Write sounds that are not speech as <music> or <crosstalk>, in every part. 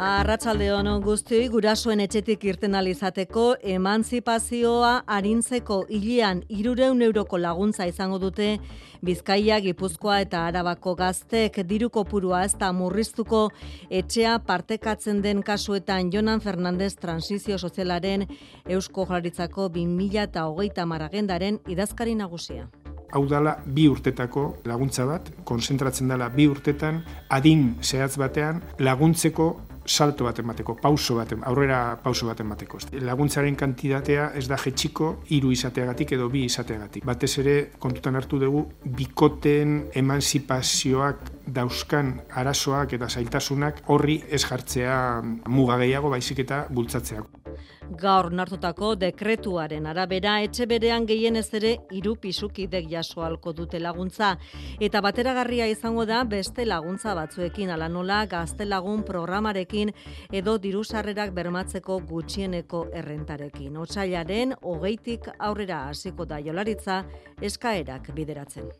Arratsalde on guztioi gurasoen etxetik irten alizateko emantzipazioa arintzeko hilean 300 euroko laguntza izango dute Bizkaia, Gipuzkoa eta Arabako gaztek diru kopurua ez da murriztuko. Etxea partekatzen den kasuetan Jonan Fernandez transizio sozialaren Eusko Jaurlaritzako 2030 maragendaren idazkari nagusia. Hau dala bi urtetako laguntza bat, konzentratzen dela bi urtetan, adin zehatz batean, laguntzeko salto bat emateko, pauso bat, aurrera pauso bat emateko. Laguntzaren kantitatea ez da jetxiko hiru izateagatik edo bi izateagatik. Batez ere kontutan hartu dugu bikoten emanzipazioak dauzkan arazoak eta zailtasunak horri ez jartzea muga gehiago baizik eta bultzatzea gaur nartutako dekretuaren arabera etxe berean gehienez ere hiru pisukidek jaso halko dute laguntza eta bateragarria izango da beste laguntza batzuekin ala nola gaztelagun programarekin edo diru sarrerak bermatzeko gutxieneko errentarekin. Otsailaren hogeitik aurrera hasiko da jolaritza eskaerak bideratzen.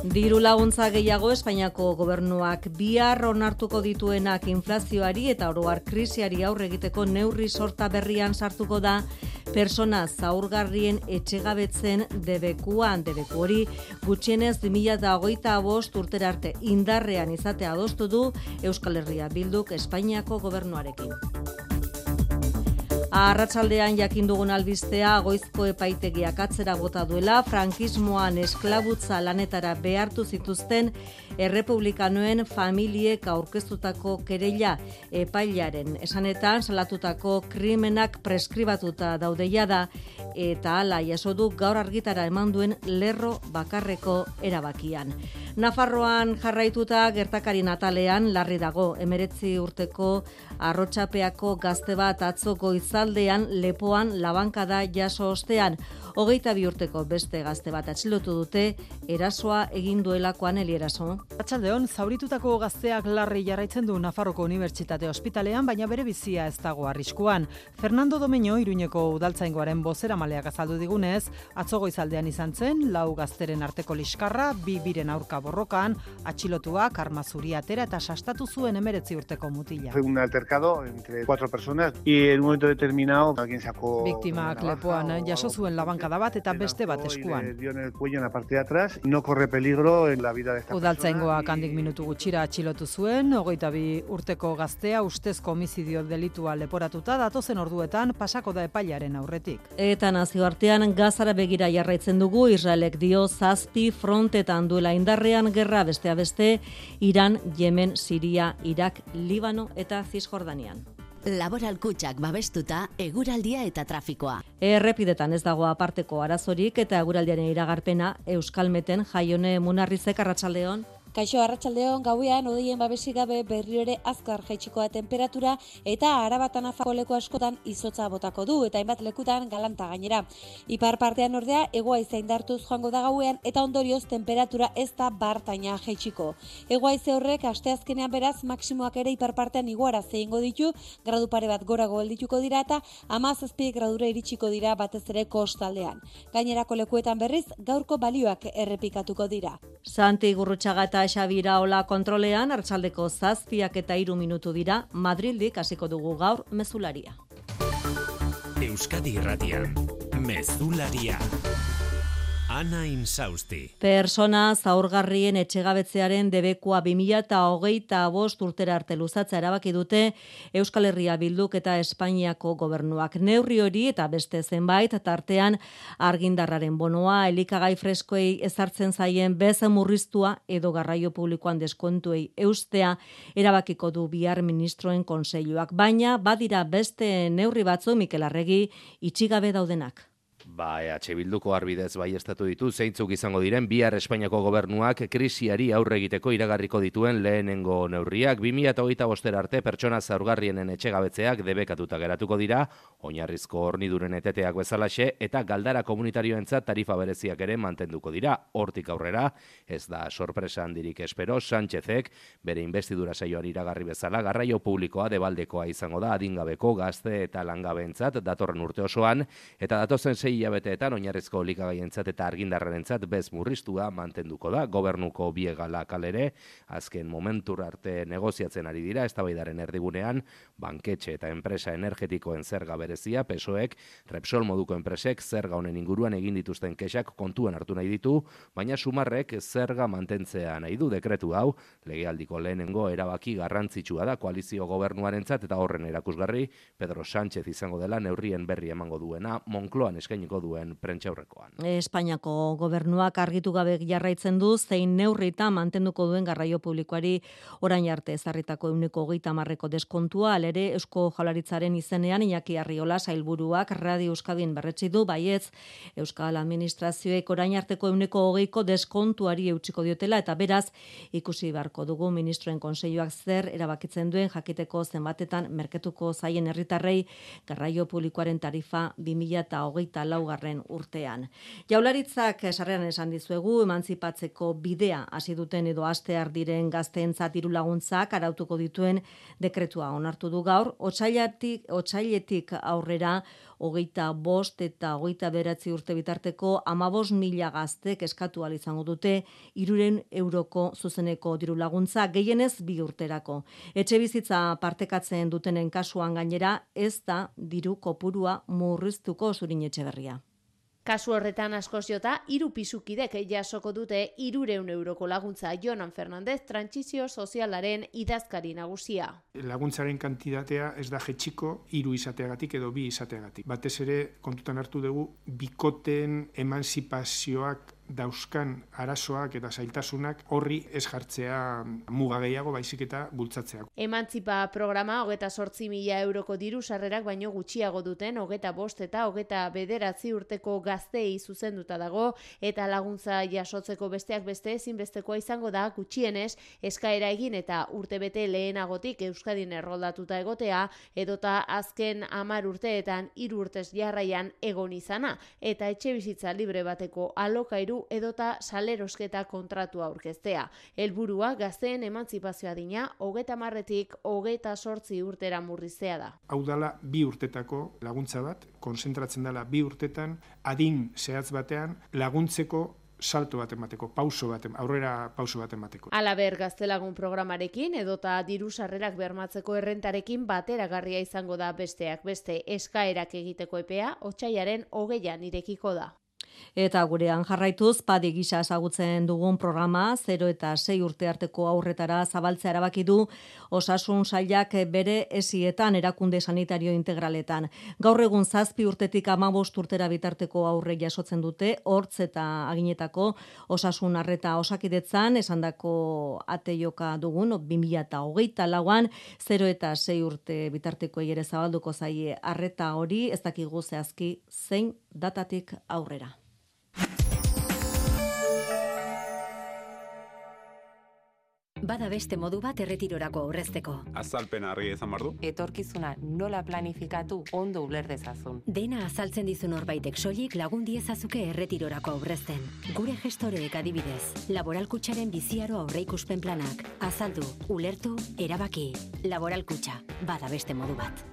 Diru laguntza gehiago Espainiako gobernuak bihar onartuko dituenak inflazioari eta oroar krisiari aurre egiteko neurri sorta berrian sartuko da persona zaurgarrien etxegabetzen debekuan debeku hori gutxienez 2025 urtera arte indarrean izatea adostu du Euskal Herria Bilduk Espainiako gobernuarekin. Arratsaldean jakin dugun albistea goizko epaitegiak atzera bota duela frankismoan esklabutza lanetara behartu zituzten errepublikanoen familiek aurkeztutako kereila epailaren esanetan salatutako krimenak preskribatuta daudeia da eta hala jaso du gaur argitara eman duen lerro bakarreko erabakian. Nafarroan jarraituta gertakari natalean larri dago emeretzi urteko arrotxapeako gazte bat atzoko izaldean lepoan labankada jaso ostean. Hogeita bi urteko beste gazte bat atxilotu dute, erasoa egin duelakoan elieraso. Atxaldeon, zauritutako gazteak larri jarraitzen du Nafarroko Unibertsitate Ospitalean, baina bere bizia ez dago arriskuan. Fernando Domeño, iruñeko udaltzaingoaren bozera maleak azaldu digunez, atzogo izaldean izan zen, lau gazteren arteko liskarra, bi biren aurka borrokan, atxilotuak, armazuri atera eta sastatu zuen emeretzi urteko mutila. Fue un altercado entre cuatro personas y en un momento determinado alguien sacó... Biktimak lepoan jaso zuen laban bankada bat eta beste bat eskuan. Dio en el cuello en la parte de atrás, no corre peligro en la vida de esta Udaltzaingoa kandik minutu gutxira atxilotu zuen, hogeita bi urteko gaztea ustezko homizidio delitua leporatuta datozen orduetan pasako da epailaren aurretik. Eta nazioartean gazara begira jarraitzen dugu Israelek dio zazpi frontetan duela indarrean gerra bestea beste Iran, Yemen, Siria, Irak, Libano eta Cisjordanian. Laboral kutsak babestuta eguraldia eta trafikoa. Errepidetan ez dago aparteko arazorik eta eguraldiaren iragarpena Euskalmeten jaione munarrizek arratsaldeon. Kaixo arratsaldeon gauean odeien babesi gabe berri ere azkar jaitsikoa temperatura eta arabatan afako leku askotan izotza botako du eta hainbat lekutan galanta gainera. Ipar partean ordea egoa indartuz joango da gauean eta ondorioz temperatura ez da bartaina jaitsiko. Egoa ize horrek asteazkenean beraz maksimoak ere ipar partean iguara zeingo ditu, gradu pare bat gorago geldituko dira eta amazazpi gradura iritsiko dira batez ere kostaldean. Gainerako lekuetan berriz gaurko balioak errepikatuko dira. Santi Gurrutxaga eta Xabira Ola kontrolean hartzaldeko zazpiak eta iru minutu dira Madrildik hasiko dugu gaur mezularia. Euskadi Irratian, mezularia. Ana Insausti. Persona zaurgarrien etxegabetzearen debekua 2008 bost urtera arte luzatzea erabaki dute Euskal Herria Bilduk eta Espainiako gobernuak. Neurri hori eta beste zenbait tartean argindarraren bonoa, elikagai freskoei ezartzen zaien bez murriztua edo garraio publikoan deskontuei eustea erabakiko du bihar ministroen konseiluak. Baina badira beste neurri batzu Mikel Arregi itxigabe daudenak Ba, EH Bilduko arbidez bai estatu ditu, zeintzuk izango diren, bihar Espainiako gobernuak krisiari aurre egiteko iragarriko dituen lehenengo neurriak. 2008 bostera arte pertsona zaurgarrienen etxegabetzeak debekatuta geratuko dira, oinarrizko horniduren eteteak bezalaxe, eta galdara komunitarioentzat tarifa bereziak ere mantenduko dira. Hortik aurrera, ez da sorpresa handirik espero, Sánchezek, bere investidura saioan iragarri bezala, garraio publikoa debaldekoa izango da, adingabeko gazte eta langabeentzat datorren urte osoan, eta datozen sei hilabeteetan oinarrizko likagaientzat eta argindarrarentzat bez murriztua mantenduko da. Gobernuko biegala kalere azken momentur arte negoziatzen ari dira eztabaidaren erdigunean banketxe eta enpresa energetikoen zerga berezia pesoek Repsol moduko enpresek zerga honen inguruan egin dituzten kexak kontuan hartu nahi ditu baina sumarrek zerga mantentzea nahi du dekretu hau. Legealdiko lehenengo erabaki garrantzitsua da koalizio gobernuarentzat eta horren erakusgarri Pedro Sánchez izango dela neurrien berri emango duena Moncloan eskainiko egingo duen prentxaurrekoan. Espainiako gobernuak argitu gabe jarraitzen du zein neurrita mantenduko duen garraio publikoari orain arte ezarritako euneko hogeita marreko deskontua, alere Eusko Jaularitzaren izenean Iñaki Arriola sailburuak Radio Euskadin berretsi du baietz Euskal Administrazioek orain arteko euneko hogeiko deskontuari eutxiko diotela eta beraz ikusi beharko dugu ministroen konseioak zer erabakitzen duen jakiteko zenbatetan merketuko zaien herritarrei garraio publikoaren tarifa 2008 laugarren urtean. Jaularitzak sarrean esan dizuegu emantzipatzeko bidea hasi duten edo astear diren gazteentzat diru laguntzak arautuko dituen dekretua onartu du gaur, otsailetik otsailetik aurrera hogeita bost eta hogeita beratzi urte bitarteko amabos mila gaztek eskatu izango dute iruren euroko zuzeneko diru laguntza gehienez bi urterako. Etxe bizitza partekatzen dutenen kasuan gainera ez da diru kopurua murriztuko zurin etxe berria. Kasu horretan askoziota, iru pisukidek jasoko dute irureun euroko laguntza Jonan Fernandez trantzizio sozialaren idazkari nagusia. Laguntzaren kantidatea ez da jetxiko iru izateagatik edo bi izateagatik. Batez ere kontutan hartu dugu bikoten emanzipazioak dauzkan arazoak eta zailtasunak horri ez jartzea muga gehiago baizik eta bultzatzea. Emantzipa programa hogeta sortzi mila euroko diru sarrerak baino gutxiago duten hogeta bost eta hogeta bederatzi urteko gaztei zuzenduta dago eta laguntza jasotzeko besteak beste ezinbestekoa izango da gutxienez eskaera egin eta urtebete lehenagotik Euskadin erroldatuta egotea edota azken amar urteetan hiru urtez jarraian egon izana eta etxe bizitza libre bateko alokairu edota salerosketa kontratua aurkeztea. Helburua gazteen emantzipazioa dina, hogeta marretik hogeta sortzi urtera murriztea da. Hau dala bi urtetako laguntza bat, konzentratzen dela bi urtetan, adin zehatz batean laguntzeko salto bat emateko, pauso bat, aurrera pauso bat emateko. Alaber gaztelagun programarekin edota diru sarrerak bermatzeko errentarekin bateragarria izango da besteak beste eskaerak egiteko epea, otxaiaren hogeian irekiko da. Eta gurean jarraituz, padi gisa esagutzen dugun programa, 0 eta 6 urte arteko aurretara zabaltzea erabaki du osasun sailak bere esietan erakunde sanitario integraletan. Gaur egun zazpi urtetik amabost urtera bitarteko aurre jasotzen dute, hortz eta aginetako osasun arreta osakidetzan, esandako ate joka dugun, 2000 eta hogeita lauan, 0 eta 6 urte bitarteko ere zabalduko zaie arreta hori, ez dakigu zehazki zein datatik aurrera. Bada beste modu bat erretirorako aurrezteko. Azalpen harri ezan bardu? Etorkizuna nola planifikatu ondo uler dezazun. Dena azaltzen dizun horbaitek soilik lagun diezazuke erretirorako aurrezten. Gure gestoreek adibidez, laboralkutsaren biziaro aurreikuspen planak. Azaldu, ulertu, erabaki. Laboralkutxa, bada beste modu bat.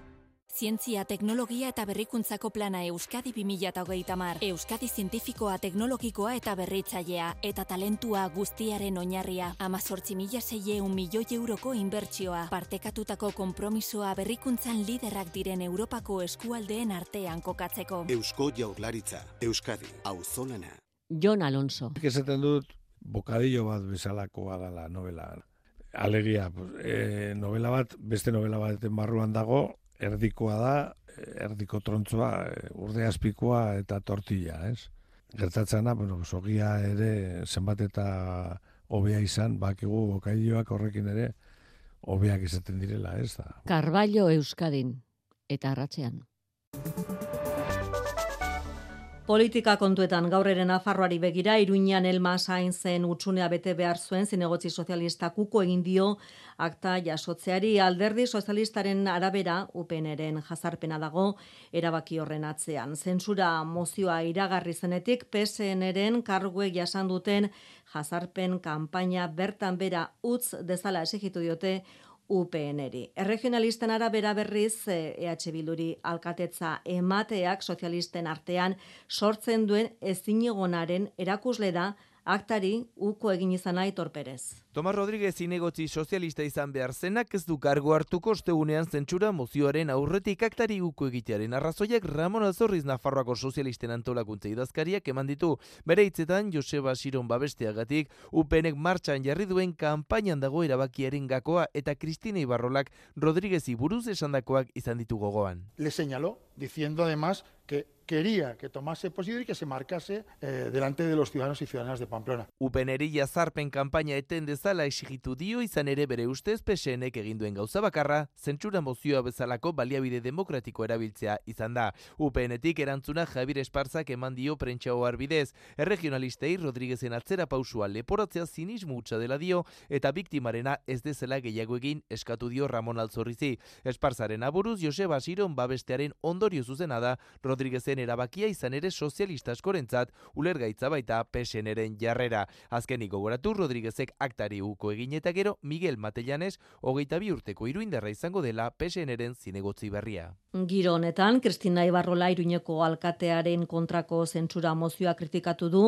Zientzia, teknologia eta berrikuntzako plana Euskadi 2008 mar. Euskadi zientifikoa, teknologikoa eta berritzailea. Eta talentua guztiaren oinarria. Amazortzi mila zeie milioi euroko inbertsioa. Partekatutako kompromisoa berrikuntzan liderrak diren Europako eskualdeen artean kokatzeko. Eusko jaurlaritza. Euskadi. Auzonana. Jon Alonso. Esaten dut, bokadillo bat bezalakoa dela novela. Alegia, e, novela bat, beste novela baten barruan dago, erdikoa da, erdiko trontzoa, urde azpikoa eta tortilla, ez? Gertatzen da, bueno, sogia ere zenbat eta hobea izan, bakigu bokailloak horrekin ere hobeak izaten direla, ez da? Carballo Euskadin eta arratzean. Politika kontuetan gaur ere Nafarroari begira, Iruñan Elma Sain zen utxunea bete behar zuen zinegotzi sozialista kuko egin dio akta jasotzeari alderdi sozialistaren arabera UPNren jazarpena dago erabaki horren atzean. Zentsura mozioa iragarri zenetik PSNren karguek jasan duten jazarpen kanpaina bertan bera utz dezala esigitu diote UPNri. Erregionalisten arabera berriz EH Bilduri alkatetza emateak sozialisten artean sortzen duen ezinigonaren erakusle da aktari uko egin izan Aitor Perez. Tomas Rodríguez inegotzi sozialista izan behar zenak ez du kargo hartuko ostegunean zentsura mozioaren aurretik aktari uko egitearen arrazoiak Ramon Azorriz Nafarroako sozialisten antolakuntza idazkariak eman ditu. Bere hitzetan Joseba Siron babesteagatik UPNek martxan jarri duen kanpainan dago erabakiaren gakoa eta Cristina Ibarrolak Rodríguez buruz esandakoak izan ditu gogoan. Le señaló diciendo además que quería que tomase posible y que se marcase eh, delante de los ciudadanos y ciudadanas de Pamplona. Upeneri jazarpen kanpaina eten dezala exigitu dio izan ere bere ustez PSNek egin duen gauza bakarra, zentsura mozioa bezalako baliabide demokratiko erabiltzea izan da. UPNetik erantzuna Javier Esparzak eman dio prentxao arbidez, erregionalistei Rodríguezen atzera pausua leporatzea zinismo utza dela dio eta biktimarena ez dezela gehiago egin eskatu dio Ramon Alzorrizi. Esparzaren aburuz Joseba Siron babestearen ondorio zuzena da Rodríguezen erabakia izan ere sozialista askorentzat ulergaitza baita PSNren jarrera. Azkenik gogoratu Rodríguezek aktari uko egin eta gero Miguel Matellanes hogeita bi urteko iruinderra izango dela PSNren zinegotzi berria. Giro honetan, Kristina Ibarrola iruñeko alkatearen kontrako zentsura mozioa kritikatu du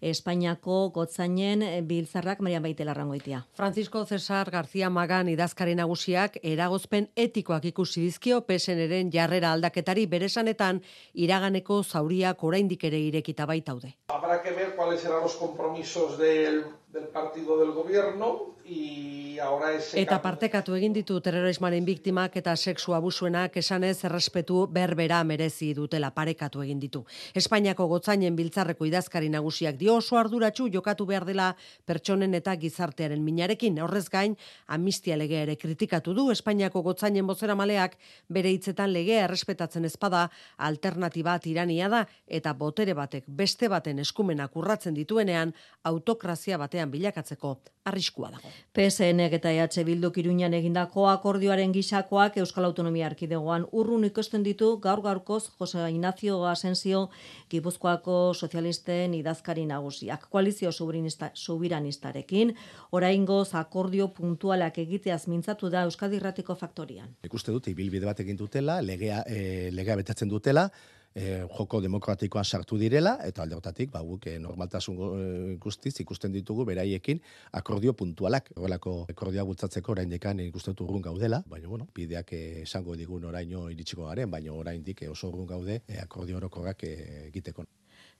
Espainiako gotzainen biltzarrak Maria Baite Larrangoitia. Francisco Cesar García Magan idazkari nagusiak eragozpen etikoak ikusi dizkio PSNren jarrera aldaketari beresanetan iraganeko zauriak oraindik ere irekita baitaude. Habrá que ver cuáles serán los compromisos del del partido del gobierno y ahora ese Eta partekatu egin ditu terrorismoaren biktimak eta sexu abusuenak esanez errespetu berbera merezi dutela parekatu egin ditu. Espainiako gotzainen biltzarreko idazkari nagusiak dio oso arduratsu jokatu behar dela pertsonen eta gizartearen minarekin. Horrez gain, amnistia legea ere kritikatu du Espainiako gotzainen bozera maleak bere hitzetan legea errespetatzen ezpada alternatiba tirania da eta botere batek beste baten eskumenak urratzen dituenean autokrazia batean bilakatzeko arriskua dago. PSN eta EH Bilduk Iruñan egindako akordioaren gisakoak Euskal Autonomia Erkidegoan urrun ikusten ditu gaur gaurkoz Jose Ignacio Asensio Gipuzkoako sozialisten idazkari nagusiak. Koalizio subiranistarekin oraingoz akordio puntualak egiteaz mintzatu da Euskadi Irratiko faktorian. Ikuste dut ibilbide bat egin dutela, legea e, legea betatzen dutela, e, joko demokratikoan sartu direla, eta alde hortatik, ba, guk e, normaltasun e, guztiz ikusten ditugu beraiekin akordio puntualak. Horrelako akordioa bultzatzeko orain dekan ikusten urrun gaudela, baina bueno, bideak esango digun oraino iritsiko garen, baina orain dik oso urrun gaude e, akordio orokorrak e, egiteko.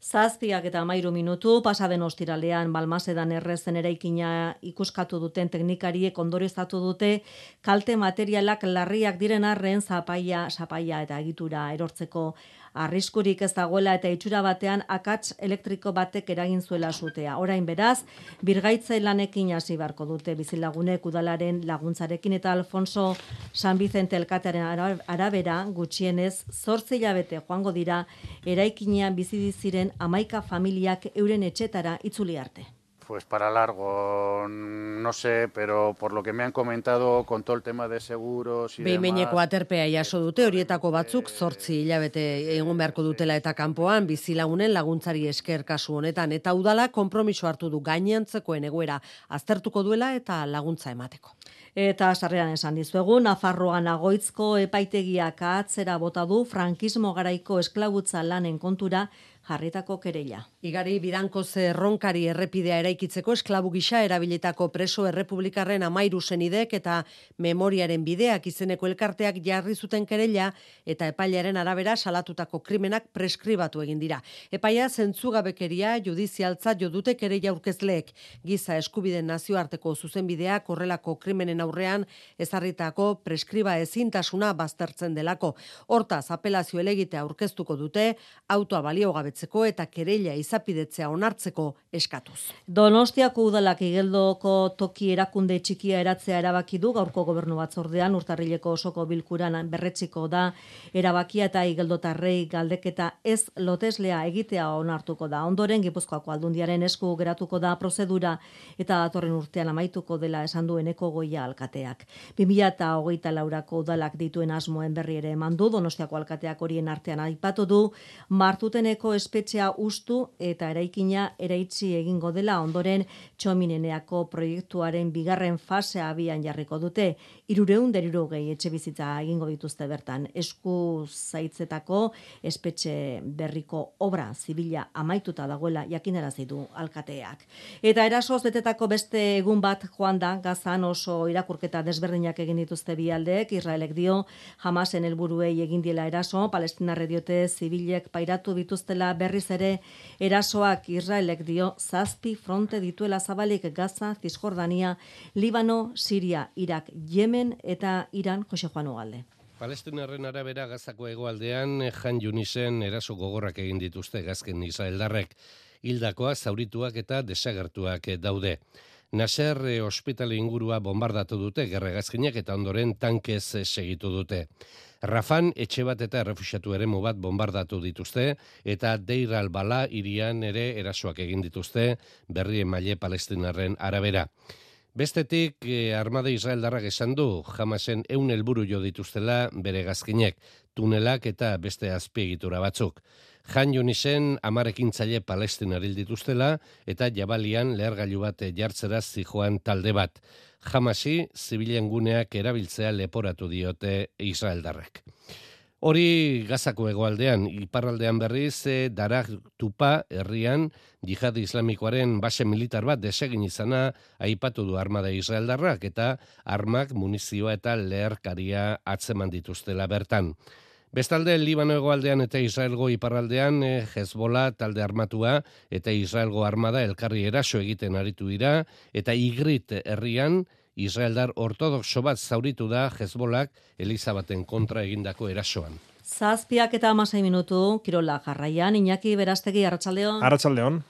Zazpiak eta mairu minutu, pasaden ostiralean Balmasedan errezen eraikina ikuskatu duten teknikariek ondorioztatu dute kalte materialak larriak diren arren zapaia, zapaia eta egitura erortzeko arriskurik ez dagoela eta itxura batean akats elektriko batek eragin zuela sutea. Orain beraz, birgaitze lanekin hasi beharko dute bizilagunek udalaren laguntzarekin eta Alfonso San Vicente elkatearen arabera gutxienez zortzi hilabete joango dira eraikinean bizi ziren amaika familiak euren etxetara itzuli arte. Pues para largo, no sé, pero por lo que me han comentado con todo el tema de seguros y Beimeineko aterpea jaso dute horietako batzuk zortzi hilabete egon beharko dutela eta kanpoan bizilagunen laguntzari esker kasu honetan eta udala konpromiso hartu du gainantzekoen egoera aztertuko duela eta laguntza emateko. Eta sarrean esan dizuegu, Nafarroan agoitzko epaitegiak atzera bota du frankismo garaiko esklabutza lanen kontura jarritako kereila. Igari bidanko zerronkari errepidea eraikitzeko esklabu gisa erabilitako preso errepublikarren amairu zenidek eta memoriaren bideak izeneko elkarteak jarri zuten kereila eta epailaren arabera salatutako krimenak preskribatu egin dira. Epaia zentzugabekeria judizialtza jodute kereila aurkezleek giza eskubiden nazioarteko zuzenbideak horrelako krimenen aurrean ezarritako preskriba ezintasuna baztertzen delako. Hortaz, apelazio elegite aurkeztuko dute, autoa balio gabetzeko eta kereila izapidetzea onartzeko eskatuz. Donostiako udalak igeldoko toki erakunde txikia eratzea erabaki du gaurko gobernu batzordean urtarrileko osoko bilkuran berretziko da erabakia eta igeldotarrei galdeketa ez loteslea egitea onartuko da. Ondoren Gipuzkoako aldundiaren esku geratuko da prozedura eta datorren urtean amaituko dela esan dueneko goia alkateak. 2008 laurako udalak dituen asmoen berri ere eman du Donostiako alkateak horien artean aipatu du martuteneko espetxea ustu eta eraikina eraitzi egingo dela ondoren txomineneako proiektuaren bigarren fasea abian jarriko dute. Irureun deriro gehi etxe bizitza egingo dituzte bertan. Esku zaitzetako espetxe berriko obra zibila amaituta dagoela jakinarazi du alkateak. Eta erasoz betetako beste egun bat joan da gazan oso irakurketa desberdinak egin dituzte bi aldeek, Israelek dio jamasen helburuei egin diela eraso, palestinarre diote zibilek pairatu bituztela berriz ere erasoak Israelek dio zazpi fronte dituela zabalik Gaza, Cisjordania, Libano, Siria, Irak, Yemen eta Iran, Jose Juan Ugalde. Palestinarren arabera gazako hegoaldean Jan Junisen eraso gogorrak egin dituzte gazken Israeldarrek. Hildakoa zaurituak eta desagertuak daude. Nasser e, ospitale ingurua bombardatu dute gerregazkinak eta ondoren tankez eh, segitu dute. Rafan etxe bat eta errefusiatu ere bat bombardatu dituzte eta Deir al-Bala irian ere erasoak egin dituzte berri emaile palestinarren arabera. Bestetik, eh, armada Israeldarrak esan du, jamasen eun helburu jo dituztela bere gazkinek, tunelak eta beste azpiegitura batzuk. Jan Junisen amarekin tzaile palestin dituztela eta jabalian lehergailu bat jartzera zijoan talde bat. Jamasi, zibilen guneak erabiltzea leporatu diote Israeldarrak. Hori gazako egoaldean, iparraldean berriz, e, darak tupa herrian, jihad islamikoaren base militar bat desegin izana aipatu du armada israeldarrak eta armak munizioa eta leherkaria atzeman dituztela bertan. Bestalde, Libano egoaldean eta Israelgo iparraldean, e, Hezbola talde armatua eta Israelgo armada elkarri eraso egiten aritu dira, eta Igrit herrian, Israeldar ortodoxo bat zauritu da Hezbolak Elizabaten kontra egindako erasoan. Zazpiak eta amasai minutu, Kirola jarraian, Iñaki Berastegi, Arratxaldeon. Arratxaldeon.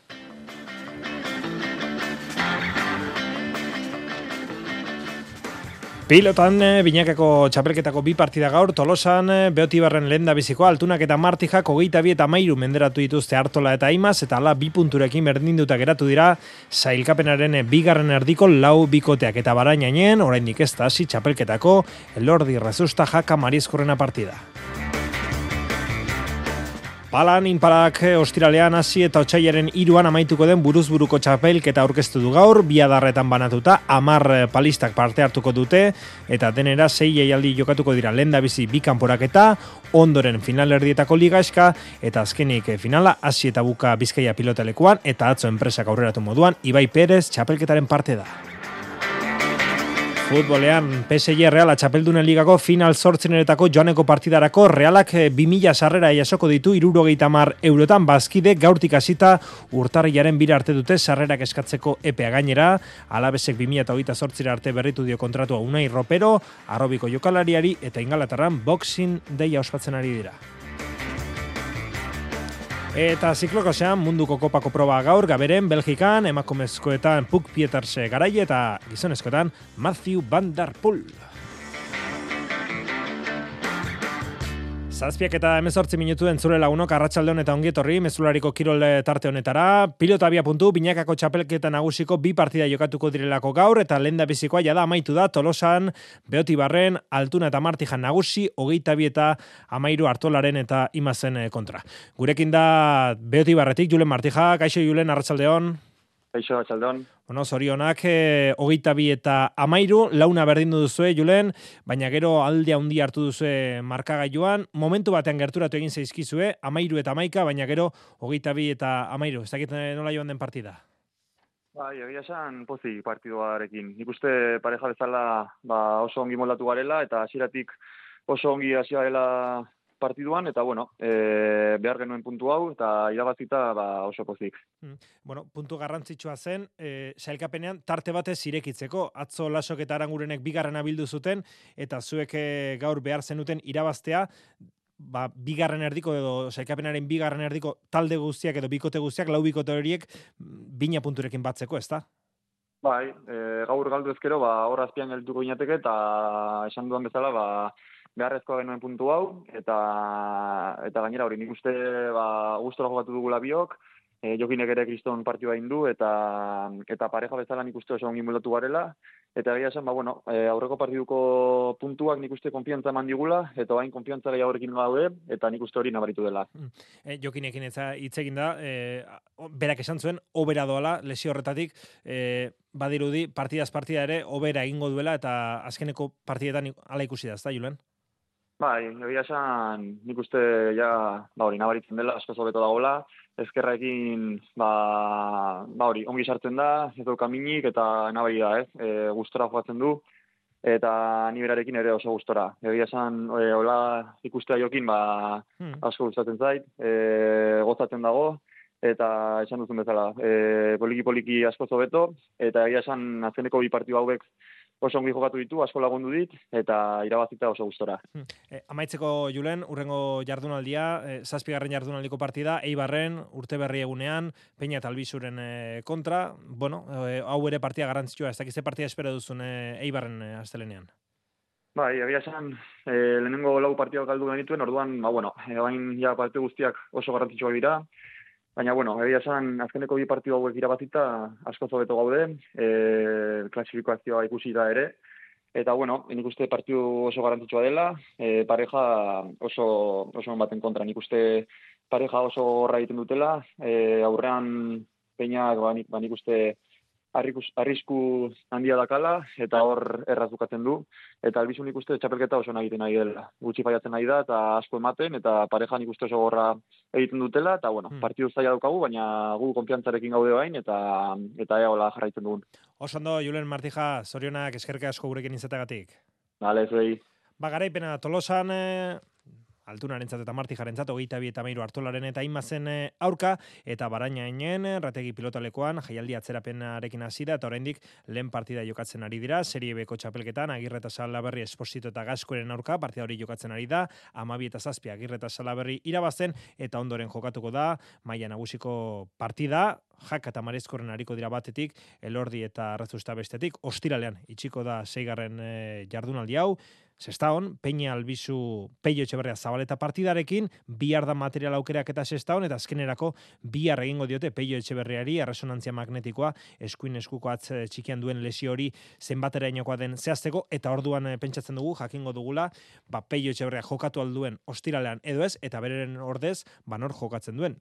Pilotan, eh, binakako txapelketako bi partida gaur, tolosan, eh, beotibarren lehen da biziko, altunak eta martijak hogeita bi eta mairu menderatu dituzte hartola eta imaz, eta ala bi punturekin berdinduta geratu dira, zailkapenaren eh, bigarren erdiko lau bikoteak eta barainainen, orain ez da hasi txapelketako, elordi rezusta jaka marizkorrena partida. Palan, inparak eh, ostiralean hasi eta otxaiaren iruan amaituko den buruzburuko txapelketa aurkeztu du gaur, biadarretan banatuta, amar eh, palistak parte hartuko dute, eta denera sei eialdi jokatuko dira. Lenda bizi bi kanporaketa, ondoren final erdietako liga eska, eta azkenik eh, finala hasi eta buka bizkaia pilotalekuan, eta atzo enpresak aurreratu moduan, Ibai Perez txapelketaren parte da. Futbolean, PSG Reala Txapeldunen Ligako final sortzeneretako joaneko partidarako Realak 2000 eh, sarrera jasoko ditu irurogeita mar eurotan bazkide gaurtik hasita urtarriaren bira arte dute sarrerak eskatzeko epea gainera, alabesek 2008 sortzera arte berritu dio kontratua unai ropero, arrobiko jokalariari eta ingalaterran boxing deia ospatzen ari dira. Eta zikloko zean munduko kopako proba gaur, gaberen, Belgikan, emakumezkoetan Puk Pieterse garai eta gizonezkoetan Matthew Van Der Poel. Zazpiak eta emezortzi minutu entzure lagunok arratsalde eta ongi etorri mezulariko kirol tarte honetara. Pilota abia puntu, binakako txapelketa nagusiko bi partida jokatuko direlako gaur eta lenda bizikoa jada amaitu da tolosan, beoti barren, altuna eta martijan nagusi, hogeita bi eta amairu hartolaren eta imazen eh, kontra. Gurekin da beoti barretik, Julen Martija, kaixo Julen, arratsaldeon. Kaixo, atxaldon. Bueno, zorionak, e, hogeita bi eta amairu, launa berdindu duzue, Julen, baina gero alde handi hartu duzue markagailuan, momentu batean gerturatu egin zaizkizue, amairu eta amaika, baina gero hogeita bi eta amairu, ez dakit eh, nola joan den partida? Bai, egia esan pozi partiduarekin. Nik uste pareja bezala ba, oso ongi moldatu garela, eta hasieratik oso ongi hasi garela partiduan, eta bueno, e, behar genuen puntu hau, eta irabazita ba, oso pozik. Mm. Bueno, puntu garrantzitsua zen, e, sailkapenean tarte batez irekitzeko, atzo lasok eta arangurenek bigarren abildu zuten, eta zuek e, gaur behar zenuten irabaztea, ba, bigarren erdiko edo saikapenaren bigarren erdiko talde guztiak edo bikote guztiak, lau bikote horiek bina punturekin batzeko, ez da? Bai, e, gaur galdu ezkero, ba, hor azpian geltuko inateke, eta esan duan bezala, ba, beharrezkoa genuen puntu hau, eta eta gainera hori nik uste ba, gustora jokatu dugula biok, e, jokinek ere kriston partioa indu, eta eta pareja bezala nik uste oso ongin garela, Eta egia esan, ba, bueno, e, aurreko partiduko puntuak nik uste konfiantza eman digula, eta bain konfiantza gehiago gaude, eta nik uste hori nabaritu dela. E, jokinekin ez hitz egin da, e, berak esan zuen, obera doala, lesio horretatik, e, badirudi, partidaz partida ere, obera egingo duela, eta azkeneko partidetan ala ikusi da, ez da, Julen? Bai, egia esan, nik uste, ja, ba, hori, nabaritzen dela, asko zobeto dagoela, ezkerrekin ba, ba hori, ongi sartzen da, ez du kaminik eta nabari da, ez? E, gustora joatzen du eta niberarekin ere oso gustora. Egia esan, e, hola ikustea jokin, ba, hmm. asko gustatzen zait, e, gozatzen dago, eta esan duzun bezala, e, poliki-poliki asko zobeto, eta egia esan, azkeneko bi partidu hauek oso ongi jokatu ditu, asko lagundu dit, eta irabazita oso gustora. E, amaitzeko Julen, urrengo jardunaldia, e, zazpigarren jardunaldiko partida, Eibarren, urte berri egunean, Peña eta Albizuren e, kontra, bueno, e, hau ere partia garantzitsua, ez dakize partia espero duzun e, Eibarren e, astelenean. Bai, egia esan, e, lehenengo lau partioak galdu genituen, orduan, ba, bueno, e, bain ja parte guztiak oso garrantzitsua dira, Baina, bueno, egia esan, azkeneko bi partidu hauek irabazita, asko zobeto gaude, e, klasifikazioa ikusi da ere, eta, bueno, nik uste partidu oso garantitxoa dela, e, pareja oso, oso baten kontra, nik uste pareja oso horra egiten dutela, e, aurrean peinak, ba, nik, ba, nik uste, arrisku handia dakala, eta hor errazukatzen du, eta albizun ikuste txapelketa oso nahi nahi dela. Gutxi faiatzen nahi da, eta asko ematen, eta parejan ikuste oso gorra egiten dutela, eta bueno, hmm. partidu zaila daukagu, baina gu konfiantzarekin gaude bain, eta eta ea hola jarraitzen dugun. Osondo, Julen Martija, zorionak eskerke asko gurekin izategatik. Vale, zuei. Ba, garaipena, tolosan, eh, altunaren eta marti jaren zato, geita bi eta meiru hartolaren eta imazen eh, aurka, eta baraina inen, rategi pilotalekoan, jaialdi atzerapenarekin hasi da, eta oraindik lehen partida jokatzen ari dira, serie beko txapelketan, agirre eta salaberri esposito eta gaskoren aurka, partida hori jokatzen ari da, amabi eta zazpi agirre eta salaberri irabazen, eta ondoren jokatuko da, maia nagusiko partida, jak eta marezkoren hariko dira batetik, elordi eta razusta bestetik, ostiralean, itxiko da zeigarren e, jardunaldi hau, Sestaon, Peña Albizu Peio Etxeberria Zabaleta partidarekin, bihar da material aukerak eta Sestaon, eta azkenerako bihar egingo diote Peio Etxeberriari, resonantzia magnetikoa, eskuin eskuko atz eh, txikian duen lesio hori zenbatera inokoa den zehazteko, eta orduan eh, pentsatzen dugu, jakingo dugula, ba, Peio Etxeberria jokatu alduen ostiralean edo ez, eta bereren ordez, ba, nor jokatzen duen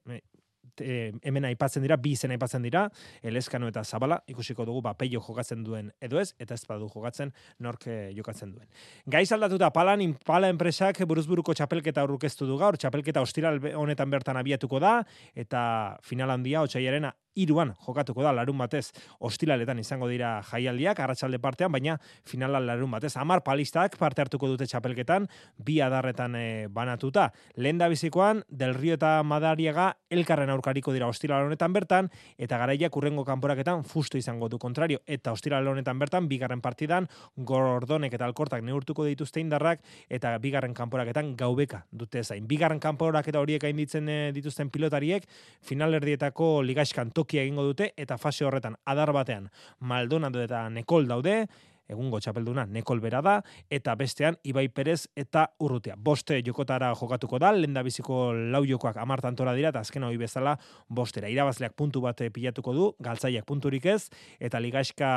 e, hemen aipatzen dira, bi izen aipatzen dira, eleskano eta zabala, ikusiko dugu, ba, peio jokatzen duen edo ez, eta ez badu jokatzen nork eh, jokatzen duen. Gaiz aldatuta palan, pala enpresak buruzburuko txapelketa aurrukeztu du gaur, txapelketa ostiral honetan bertan abiatuko da, eta final handia, otxaiarena, iruan jokatuko da larun batez ostilaletan izango dira jaialdiak arratsalde partean baina finala larun batez Amar palistak parte hartuko dute txapelketan bi adarretan e, banatuta. Lenda bizikoan del rio eta madariaga elkarren aurkariko dira ostilal honetan bertan eta garaiak urrengo kanporaketan fusto izango du kontrario. Eta ostilal honetan bertan bigarren partidan gordonek eta alkortak neurtuko dituzte indarrak eta bigarren kanporaketan gaubeka dute zain. Bigarren kanporaketa horiek gainditzen e, dituzten pilotariek finalerdietako ligaiskan tokia egingo dute eta fase horretan adar batean Maldonado eta Nekol daude, egungo txapelduna Nekol bera da, eta bestean Ibai Perez eta Urrutia. Boste jokotara jokatuko da, lenda biziko lau jokoak amartan tora dira, eta azken hori bezala bostera. Irabazleak puntu bat pilatuko du, galtzaiak punturik ez, eta ligaxka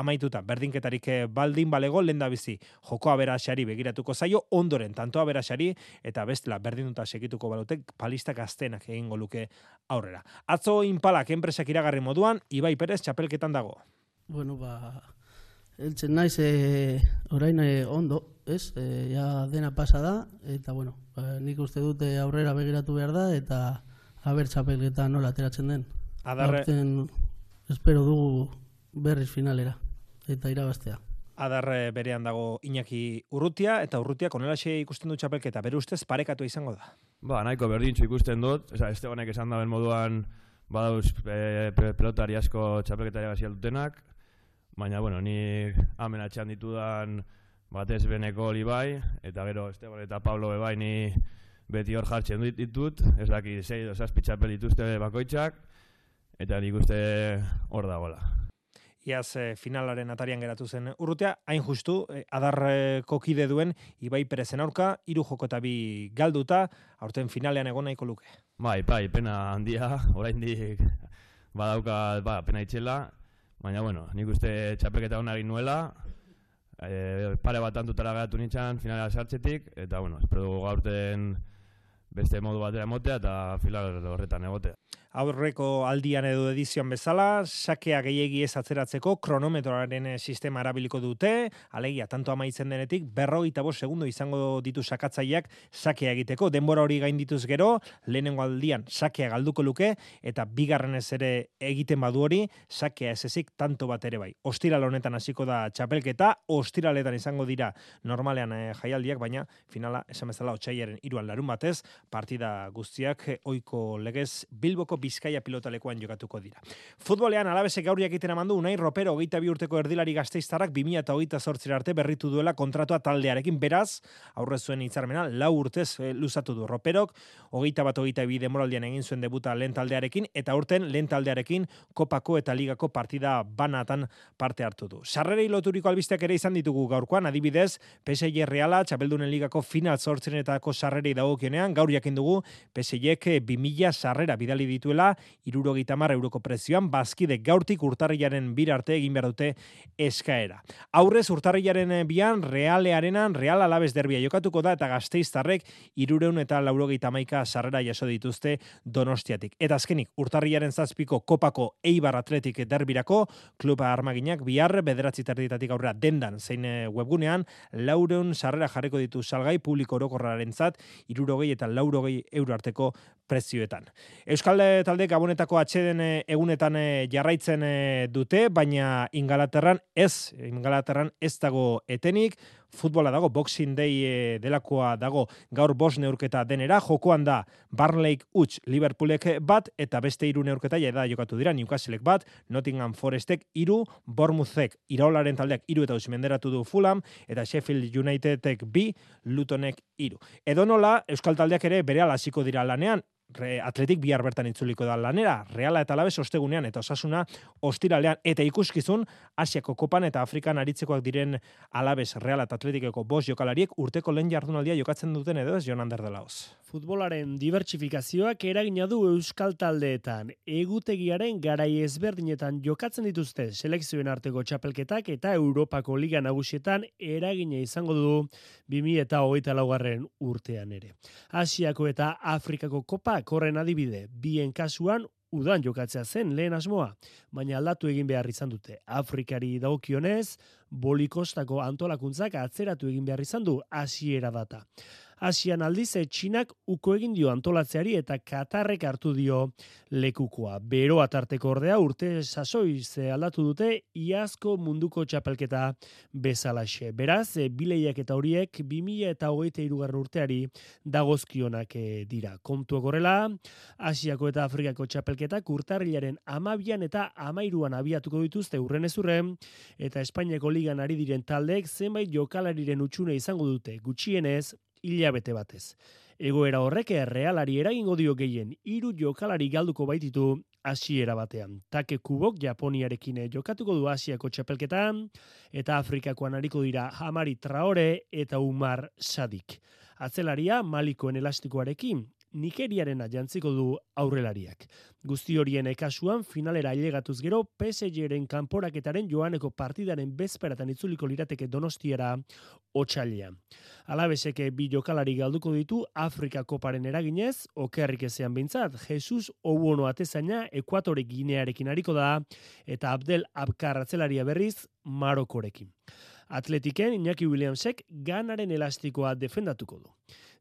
amaituta berdinketarik eh, baldin balego lenda bizi joko aberaxari begiratuko zaio ondoren tanto aberaxari eta bestela berdinduta segituko balute palistak aztenak egingo luke aurrera. Atzo inpalak enpresak iragarri moduan Ibai Perez txapelketan dago. Bueno, ba eltzen naiz e, orain e, ondo, ez? E, ja dena pasa da eta bueno, ba, nik uste dute aurrera begiratu behar da eta aber txapelketan nola ateratzen den. Adarre... espero dugu berriz finalera eta irabaztea. Adarre berean dago Iñaki Urrutia eta Urrutia konelaxe ikusten du txapelketa, bere ustez parekatu izango da. Ba, nahiko berdintxo ikusten dut, Eza, este honek esan daben moduan badauz e, pelotari asko txapelketari gazi dutenak, baina, bueno, ni hamen atxean ditudan batez beneko hori bai, eta gero Esteban eta Pablo bai ni beti hor jartzen ditut, ez daki zei edo zazpi txapel dituzte bakoitzak, eta nik uste hor dagoela. Iaz e, finalaren atarian geratu zen urrutea, hain justu, e, adarreko kide duen, Ibai Perezen aurka, iru joko eta bi galduta, aurten finalean egon nahiko luke. Bai, bai, pena handia, <laughs> oraindik badauka, ba, pena itxela, baina, bueno, nik uste txapeketa hona egin nuela, e, pare bat antutara geratu nintzen finalea sartzetik, eta, bueno, espero gaurten beste modu batera emotea eta final horretan egotea aurreko aldian edo edizioan bezala, sakea gehiegi ez atzeratzeko kronometroaren eh, sistema erabiliko dute, alegia, tanto amaitzen denetik, berrogeita bost segundo izango ditu sakatzaileak sakea egiteko, denbora hori gain dituz gero, lehenengo aldian sakea galduko luke, eta bigarren ez ere egiten badu hori, sakea ez ezik tanto bat ere bai. Ostiral honetan hasiko da txapelketa, ostiraletan izango dira normalean eh, jaialdiak, baina finala esan bezala otxaiaren iruan larun batez, partida guztiak eh, oiko legez Bilboko Bizkaia pilotalekuan jokatuko dira. Futbolean alabesek gaur jakiten amandu unai ropero hogeita bi urteko erdilari gazteiztarrak 2008 arte berritu duela kontratua taldearekin beraz, aurre zuen hitzarmena lau urtez e, luzatu du roperok, hogeita bat hogeita bi demoraldian egin zuen debuta lehen taldearekin, eta urten lehen taldearekin kopako eta ligako partida banatan parte hartu du. Sarrerei loturiko albisteak ere izan ditugu gaurkoan, adibidez, PSG Reala, Txapeldunen ligako final zortzenetako sarrerei dagokionean, gaur jakin dugu PSG 2000 sarrera bidali ditu dituela, irurogeita marra euroko prezioan, bazkide gaurtik urtarriaren bir arte egin behar dute eskaera. Aurrez urtarriaren bian, realearenan, real alabez derbia jokatuko da, eta gazteiztarrek irureun eta laurogeita maika sarrera jaso dituzte donostiatik. Eta azkenik, urtarriaren zazpiko kopako eibar atletik derbirako, kluba armaginak bihar bederatzi terditatik aurrera dendan zein eh, webgunean, laureun sarrera jarriko ditu salgai publiko orokorraren zat, irurogei eta laurogei euro arteko prezioetan. Euskalde talde gabonetako atxeden eh, egunetan eh, jarraitzen eh, dute, baina ingalaterran ez, ingalaterran ez dago etenik, futbola dago, Boxing Day delakoa dago gaur bos neurketa denera, jokoan da Barnlake Uts Liverpoolek bat, eta beste iru neurketa da jokatu dira, Newcastlek bat, Nottingham Forestek iru, Bormuzek iraularen taldeak iru eta usimenderatu du Fulham, eta Sheffield Unitedek bi, Lutonek iru. Edo nola, Euskal taldeak ere bere hasiko dira lanean, re, atletik bihar bertan itzuliko da lanera, reala eta labez ostegunean eta osasuna ostiralean eta ikuskizun Asiako kopan eta Afrikan aritzekoak diren alabez reala eta atletikeko bos jokalariek urteko lehen jardunaldia jokatzen duten edo ez joan ander dela Futbolaren dibertsifikazioak eragina du euskal taldeetan. Egutegiaren garai ezberdinetan jokatzen dituzte selekzioen arteko txapelketak eta Europako Liga nagusietan eragina izango du 2000 eta hogeita laugarren urtean ere. Asiako eta Afrikako kopa korren adibide, bien kasuan udan jokatzea zen lehen asmoa, baina aldatu egin behar izan dute. Afrikari daukionez, bolikostako antolakuntzak atzeratu egin behar izan du hasiera data. Asian aldiz Txinak uko egin dio antolatzeari eta Katarrek hartu dio lekukoa. Bero atarteko ordea urte sasoiz aldatu dute iazko munduko txapelketa bezalaxe. Beraz, e, bileiak eta horiek 2000 eta hogeita irugarren urteari dagozkionak dira. Kontu gorela, Asiako eta Afrikako txapelketak urtarrilaren amabian eta amairuan abiatuko dituzte urren ezurren, eta Espainiako ligan ari diren taldeek zenbait jokalariren utxune izango dute, gutxienez, hilabete batez. Egoera horrek errealari eragingo dio gehien, hiru jokalari galduko baititu hasiera batean. Take kubok Japoniarekin jokatuko du Asiako txapelketan, eta Afrikakoan hariko dira Hamari Traore eta Umar Sadik. Atzelaria Malikoen elastikoarekin, Nikeriaren jantziko du aurrelariak. Guzti horien ekasuan finalera ailegatuz gero PSG-ren kanporaketaren joaneko partidaren bezperatan itzuliko lirateke donostiara otxalia. Alabeseke bi jokalari galduko ditu Afrika koparen eraginez, okerrik ezean bintzat, Jesus Obuono atezaina Ekuatore Ginearekin hariko da, eta Abdel Abkar atzelaria berriz Marokorekin. Atletiken Iñaki Williamsek ganaren elastikoa defendatuko du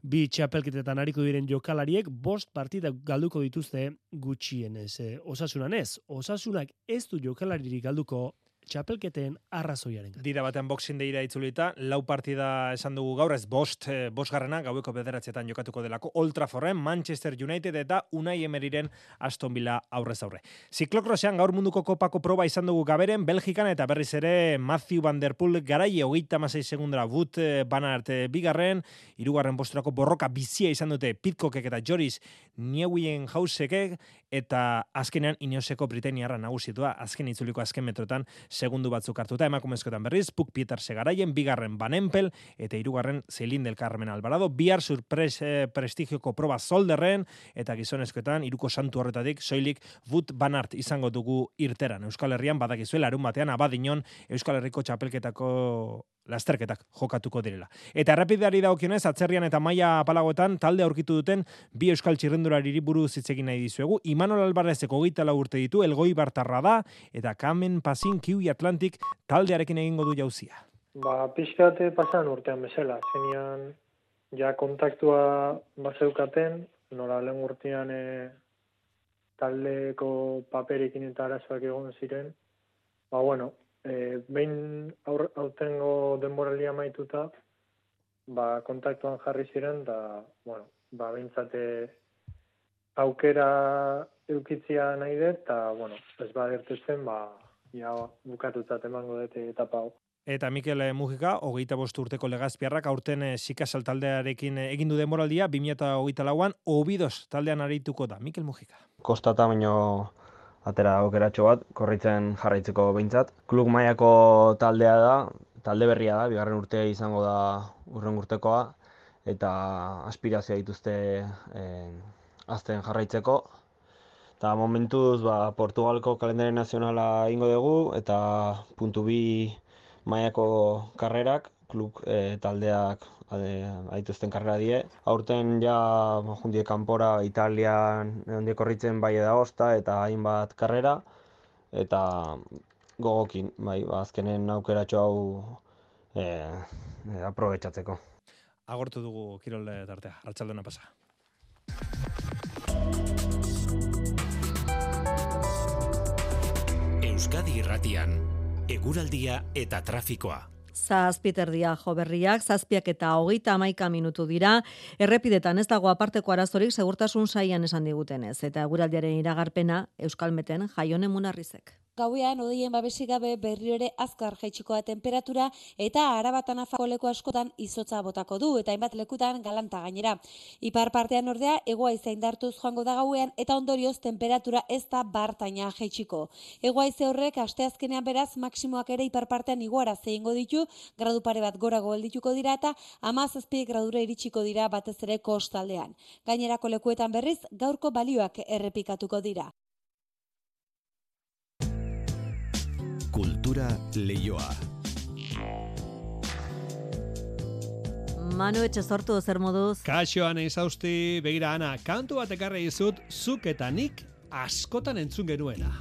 bi txapelketetan hariko diren jokalariek bost partida galduko dituzte gutxienez. E, osasunan ez, osasunak ez du jokalaririk galduko txapelketen arrazoiaren. Dira batean boxing deira itzulita, lau partida esan dugu gaur, ez bost, eh, bost garrana, gaueko bederatzetan jokatuko delako, Old Trafforren, Manchester United eta Unai Emeriren Aston Villa aurrez aurre. Ziklokrosean gaur munduko kopako proba izan dugu gaberen, Belgikan eta berriz ere Matthew Van Der Poel garai hogeita masei segundara but banart bigarren, irugarren posturako borroka bizia izan dute Pitkokek eta Joris Niewien Hausekek, eta azkenean Ineoseko Britaniarra nagusitua, azken itzuliko azken metrotan segundu batzuk hartuta emakumezkoetan berriz, Puk Pieter Segaraien, bigarren Banempel, eta hirugarren Zelin del Carmen Alvarado, bihar surpres eh, prestigioko proba zolderren, eta gizonezkoetan, iruko santu horretatik, soilik Wood Banart izango dugu irteran. Euskal Herrian badakizuela, arun batean, abadinon Euskal Herriko txapelketako lasterketak jokatuko direla. Eta errapidari daukionez, atzerrian eta maia apalagoetan talde aurkitu duten bi euskal txirrendurari buruz hitz egin nahi dizuegu. Imanol Albarrezeko hogeita urte ditu, elgoi bartarra da, eta kamen pasin kiwi Atlantik taldearekin egingo du jauzia. Ba, pixkate pasan urtean bezala, zenian ja kontaktua bazeukaten, nola lehen urtean e, taldeko paperekin eta arazoak egon ziren, ba, bueno, e, behin aur, autengo denboralia maituta, ba, kontaktuan jarri ziren, da, bueno, ba, behintzate aukera eukitzia nahi dut, eta, bueno, ez ba, zen, ba, ja, bukatutzat emango dute etapa hau. Eta Mikel Mujika, hogeita bostu urteko legazpiarrak, aurten e, sikasal taldearekin egindu denboraldia, 2008 lauan, obidos taldean arituko da. Mikel Mujika. Kostata baino atera aukeratxo bat, korritzen jarraitzeko behintzat. Klub mailako taldea da, talde berria da, bigarren urtea izango da urren urtekoa, eta aspirazioa dituzte e, azten jarraitzeko. Eta momentuz, ba, Portugalko kalendari nazionala ingo dugu, eta puntu bi mailako karrerak, klub e, taldeak aituzten karrera die. Aurten ja jundie kanpora Italian ondie korritzen bai da osta eta hainbat karrera eta gogokin, bai, ba, azkenen aukeratxo hau e, e, aprobetsatzeko. Agortu dugu kirol tartea, hartzaldona pasa. Euskadi irratian, eguraldia eta trafikoa. Zazpiterdia joberriak, zazpiak eta hogeita amaika minutu dira, errepidetan ez dago aparteko arazorik segurtasun saian esan digutenez, eta guraldiaren iragarpena Euskalmeten jaione munarrizek. Gauean odeien babesi gabe berri ere azkar jaitsikoa temperatura eta arabatan afako leku askotan izotza botako du eta hainbat lekutan galanta gainera. Ipar partean ordea egoa indartuz joango da gauean eta ondorioz temperatura ez da bartaina jaitsiko. Egoa ize horrek asteazkenean beraz maksimoak ere ipar partean iguara zeingo ditu, gradu pare bat gorago heldituko dira eta amazazpi gradura iritsiko dira batez ere kostaldean. Gainerako lekuetan berriz gaurko balioak errepikatuko dira. Kultura leioa. Manu etxe sortu zer moduz? Kaixoan izausti, begira ana, kantu bat ekarri izut, zuk eta nik askotan entzun genuena.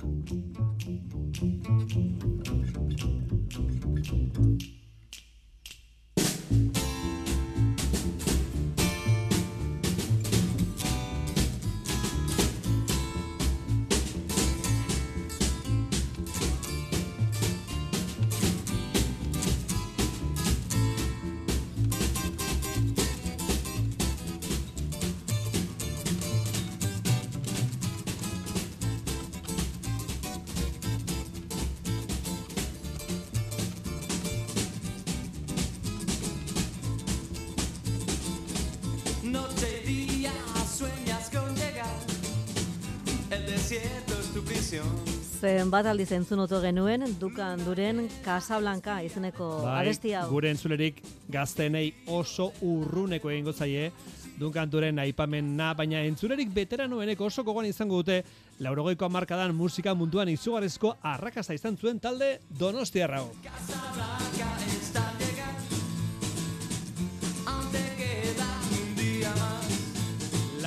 Bat aldiz entzun oto genuen, dukan duren Casablanca izeneko bai, abesti hau. Gure entzulerik gaztenei oso urruneko egingo zaie, dukan duren aipamen na, baina entzulerik veteranoeneko oso kogoan izango dute, laurogoiko markadan musika munduan izugarezko arrakasta izan zuen talde Donostiarra. Casablanca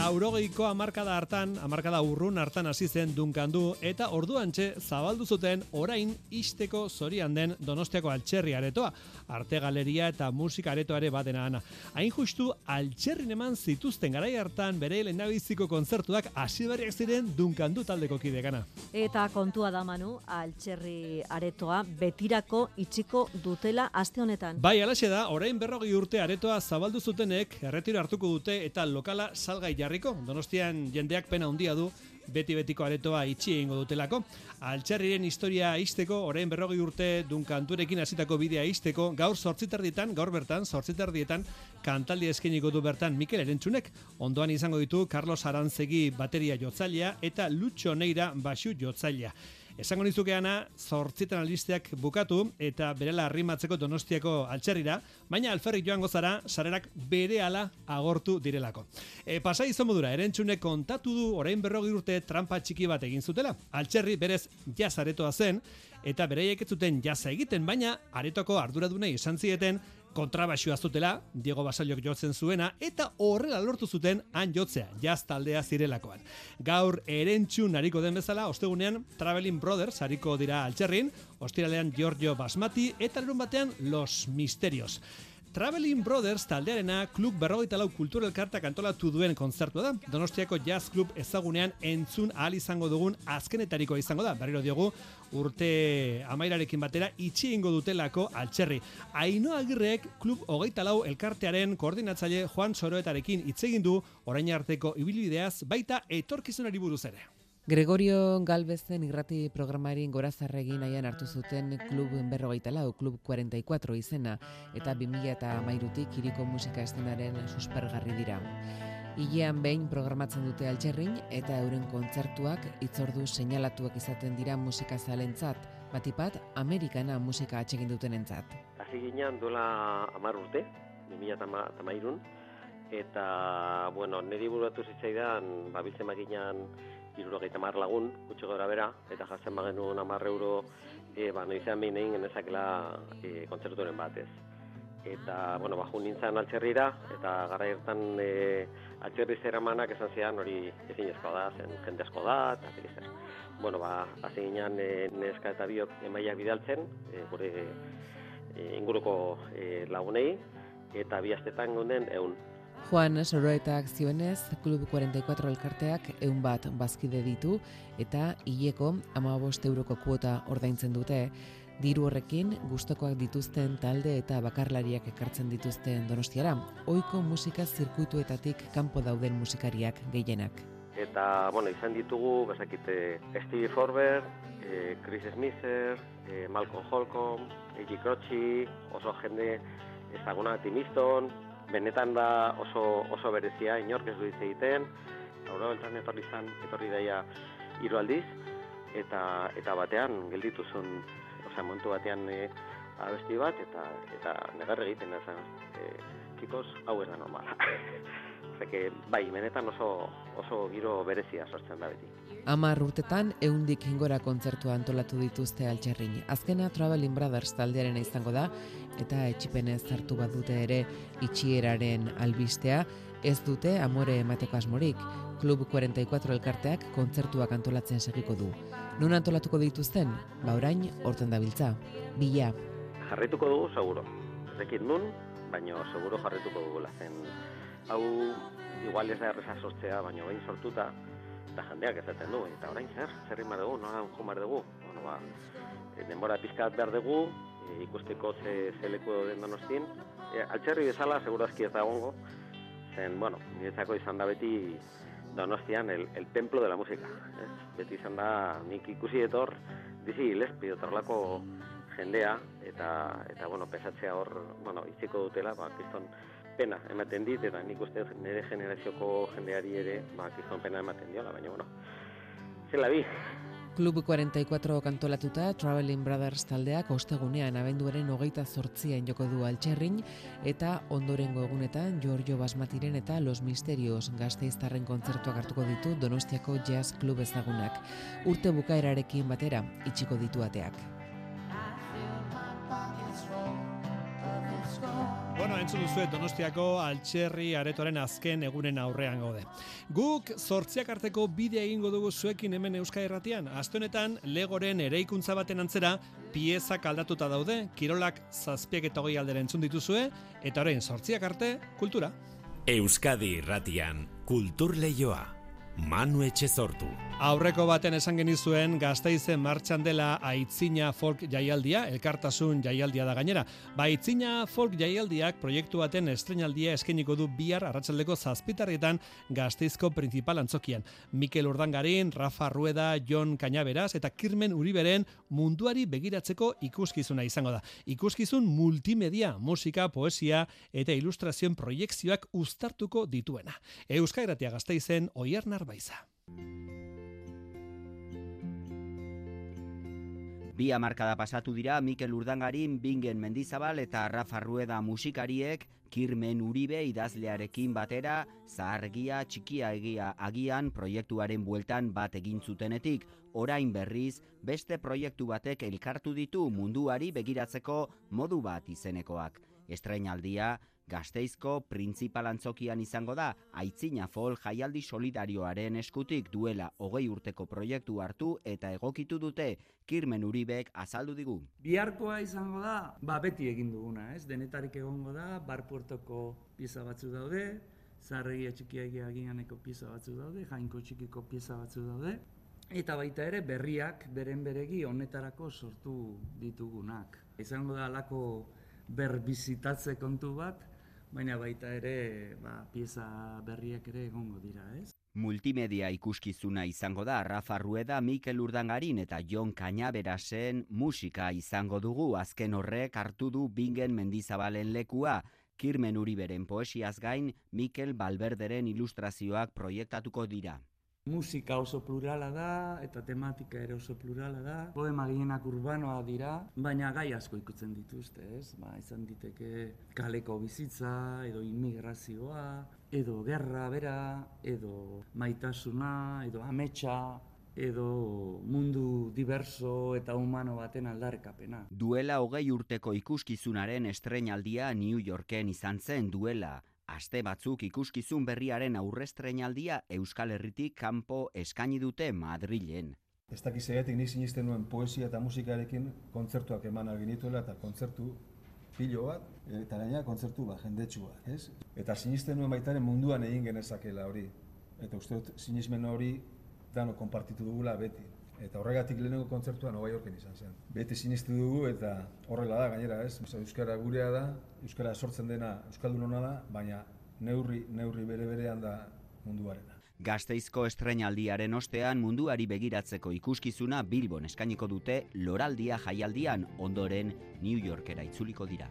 Laurogeiko amarkada hartan, amarkada urrun hartan hasi zen dunkandu eta orduantxe zabaldu zuten orain isteko zorian den Donostiako altxerri aretoa, arte galeria eta musika aretoare badena ana. Hain justu altxerrin eman zituzten garai hartan bere lehendabiziko kontzertuak hasi berriak ziren dunkandu taldeko kidekana. Eta kontua da Manu, altxerri aretoa betirako itxiko dutela aste honetan. Bai, alaxe da, orain berrogi urte aretoa zabaldu zutenek erretiro hartuko dute eta lokala salgai jarriko. Donostian jendeak pena handia du beti betiko aretoa itxi egingo dutelako. Altxarriren historia isteko, orain berrogi urte dunkanturekin hasitako bidea isteko, gaur sortziterdietan, gaur bertan, sortziterdietan, kantaldi eskeniko du bertan Mikel Erentzunek, ondoan izango ditu Carlos Arantzegi bateria jotzailea eta Lucho Neira basu jotzailea. Esango nizukeana, zortzitan albisteak bukatu eta berela arrimatzeko donostiako altxerrira, baina alferrik joango zara, sarerak bere ala agortu direlako. E, pasai izan modura, erentxune kontatu du orain berrogi urte trampa txiki bat egin zutela. Altxerri berez jazaretoa zen, eta bereiek ez zuten jaza egiten, baina aretoko arduradunei izan zieten, kontrabaxua zutela, Diego Basaliok jotzen zuena, eta horrela lortu zuten han jotzea, jaz taldea zirelakoan. Gaur erentxu nariko den bezala, ostegunean Traveling Brothers hariko dira altxerrin, ostiralean Giorgio Basmati, eta lerun batean Los Misterios. Traveling Brothers taldearena klub berrogeita lau kulturel kartak antolatu duen kontzertua da. Donostiako jazz klub ezagunean entzun ahal izango dugun azkenetariko izango da. Berriro diogu urte amairarekin batera itxi ingo dutelako altxerri. Aino agirrek klub hogeita lau elkartearen koordinatzaile Juan Soroetarekin hitz egin du orain arteko ibilbideaz baita etorkizunari buruz ere. Gregorio Galvezen irrati programari gorazarregin aian hartu zuten klub berrogeita lau, klub 44 izena, eta 2000 eta mairutik iriko musika estenaren suspergarri dira. Ilean behin programatzen dute altxerrin eta euren kontzertuak itzordu seinalatuak izaten dira musika zalentzat, batipat Amerikana musika atsegin duten entzat. Hasi ginean duela amar urte, 2000 eta eta, bueno, niri buruatu zitzaidan, babiltzen maginan irurogeita mar lagun, gutxi gora bera, eta jatzen bagenuen amar euro, e, ba, noizean behin egin genezakela e, kontzerturen batez. Eta, bueno, baju nintzen altxerrira, eta gara hartan e, altxerri zer amanak esan zian hori ezin da, zen jende asko da, eta zer Bueno, ba, hasi ginean e, neska eta biok emaiak bidaltzen, e, gure e, inguruko e, lagunei, eta bi astetan gunden egun Juan Soroetak zioenez, Klub 44 elkarteak eun bat bazkide ditu eta hileko ama euroko kuota ordaintzen dute. Diru horrekin, gustokoak dituzten talde eta bakarlariak ekartzen dituzten donostiara. Oiko musika zirkuituetatik kanpo dauden musikariak gehienak. Eta, bueno, izan ditugu, bezakite, Stevie Forber, eh, Chris Smither, eh, Malcolm Holcomb, Eiji Croci, oso jende ezaguna Timiston, benetan da oso, oso berezia, inork ez du hitz egiten, aurra beltan etorri izan, etorri daia hiru aldiz, eta, eta batean gelditu zuen, osea, montu batean e, abesti bat, eta, eta negar egiten, ezan, e, txikos, hau ez da normala. <laughs> Zeke, bai, benetan oso, oso giro berezia sortzen da beti. Amar urtetan, eundik ingora kontzertua antolatu dituzte altxerrin. Azkena Traveling Brothers taldearen izango da, eta etxipenez hartu bat dute ere itxieraren albistea, ez dute amore emateko asmorik. Klub 44 elkarteak kontzertuak antolatzen segiko du. Nun antolatuko dituzten? Ba orain, horten dabiltza. Bila. Jarrituko dugu, seguro. Zekit nun, baina seguro jarrituko dugu zen. Hau, igual ez da erreza sortzea, baina bain sortuta, eta jendeak ezaten du. Eta orain zer, zer rimar dugu, nola jumar dugu. Bueno, ba, denbora pizkat behar dugu, e, ikusteko ze, ze leku den donostin. E, altxerri bezala, segurazki ez da gongo, zen, bueno, niretzako izan da beti donostian el, el templo de la música. Ez? Beti izan da, nik ikusi etor, dizi lespi, otorlako jendea, eta, eta bueno, pesatzea hor, bueno, itziko dutela, ba, kiston pena ematen dit, eta nik uste nire generazioko jendeari ere, ba, kiston pena ematen diola, baina, bueno, zela bi, Klub 44 kantolatuta Traveling Brothers taldeak ostegunean abenduaren hogeita zortzien joko du altxerrin eta ondorengo egunetan Giorgio Basmatiren eta Los Misterios gazteiztarren kontzertuak hartuko ditu Donostiako Jazz Club ezagunak. Urte bukaerarekin batera itxiko ditu Bueno, entzun duzu Donostiako altxerri aretoren azken egunen aurrean gaude. Guk zortziak arteko bidea egingo dugu zuekin hemen Euskal Herratian. Aste Legoren eraikuntza baten antzera piezak aldatuta daude. Kirolak zazpiak eta hogei aldera entzun dituzue eta orain zortziak arte kultura. Euskadi Irratian Kultur Leioa. Manu etxe. Aurreko baten esan genizuen gazteizen martxan dela aitzina folk jaialdia, elkartasun jaialdia da gainera. Ba, aitzina folk jaialdiak proiektu baten estrenaldia eskeniko du bihar arratsaldeko zazpitarrietan gazteizko principal antzokian. Mikel Urdangarin, Rafa Rueda, Jon Kañaberaz eta Kirmen Uriberen munduari begiratzeko ikuskizuna izango da. Ikuskizun multimedia, musika, poesia eta ilustrazioen proiektzioak uztartuko dituena. Euskairatia gazteizen oier narbaiza. Bi hamarkada pasatu dira Mikel Urdangarin, Bingen Mendizabal eta Rafa Rueda musikariek Kirmen Uribe idazlearekin batera zahargia txikia egia agian proiektuaren bueltan bat egin zutenetik orain berriz beste proiektu batek elkartu ditu munduari begiratzeko modu bat izenekoak. Estreinaldia Gasteizko printzipal antzokian izango da Aitzina Fol jaialdi solidarioaren eskutik duela hogei urteko proiektu hartu eta egokitu dute Kirmen Uribek azaldu digu. Biharkoa izango da, ba beti egin duguna, ez? Denetarik egongo da, bar puertoko pieza batzu daude, zarregia txikiagia agianeko pieza batzu daude, jainko txikiko pieza batzu daude, eta baita ere berriak beren beregi honetarako sortu ditugunak. Izango da alako berbizitatze kontu bat, baina baita ere ba, pieza berriak ere egongo dira, ez? Multimedia ikuskizuna izango da Rafa Rueda, Mikel Urdangarin eta Jon Kañaberasen musika izango dugu azken horrek hartu du Bingen Mendizabalen lekua. Kirmen Uriberen poesiaz gain, Mikel Balberderen ilustrazioak proiektatuko dira. Musika oso plurala da eta tematika ere oso plurala da. Poema gehienak urbanoa dira, baina gai asko ikutzen dituzte, ez? Ba, izan diteke kaleko bizitza edo immigrazioa, edo gerra bera, edo maitasuna, edo ametsa, edo mundu diverso eta humano baten aldarkapena. Duela hogei urteko ikuskizunaren estreinaldia New Yorken izan zen duela aste batzuk ikuskizun berriaren aurrestreinaldia Euskal Herritik kanpo eskaini dute Madrilen. Ez dakiz egetik nik sinisten nuen poesia eta musikarekin kontzertuak eman alginituela eta kontzertu pilo bat, eta gaina kontzertu bat, jendetsua, ez? Eta sinisten nuen baitaren munduan egin genezakela hori. Eta uste dut sinismen hori dano konpartitu dugula beti. Eta horregatik lehenengo kontzertua Nova Yorken izan zen. Beti sinistu dugu eta horrela da gainera, ez? Euskara gurea da, euskara sortzen dena euskaldunona da, baina neurri neurri bere berean da munduarena. Gasteizko estreinaldiaren ostean munduari begiratzeko ikuskizuna Bilbon eskainiko dute Loraldia jaialdian ondoren New Yorkera itzuliko dira.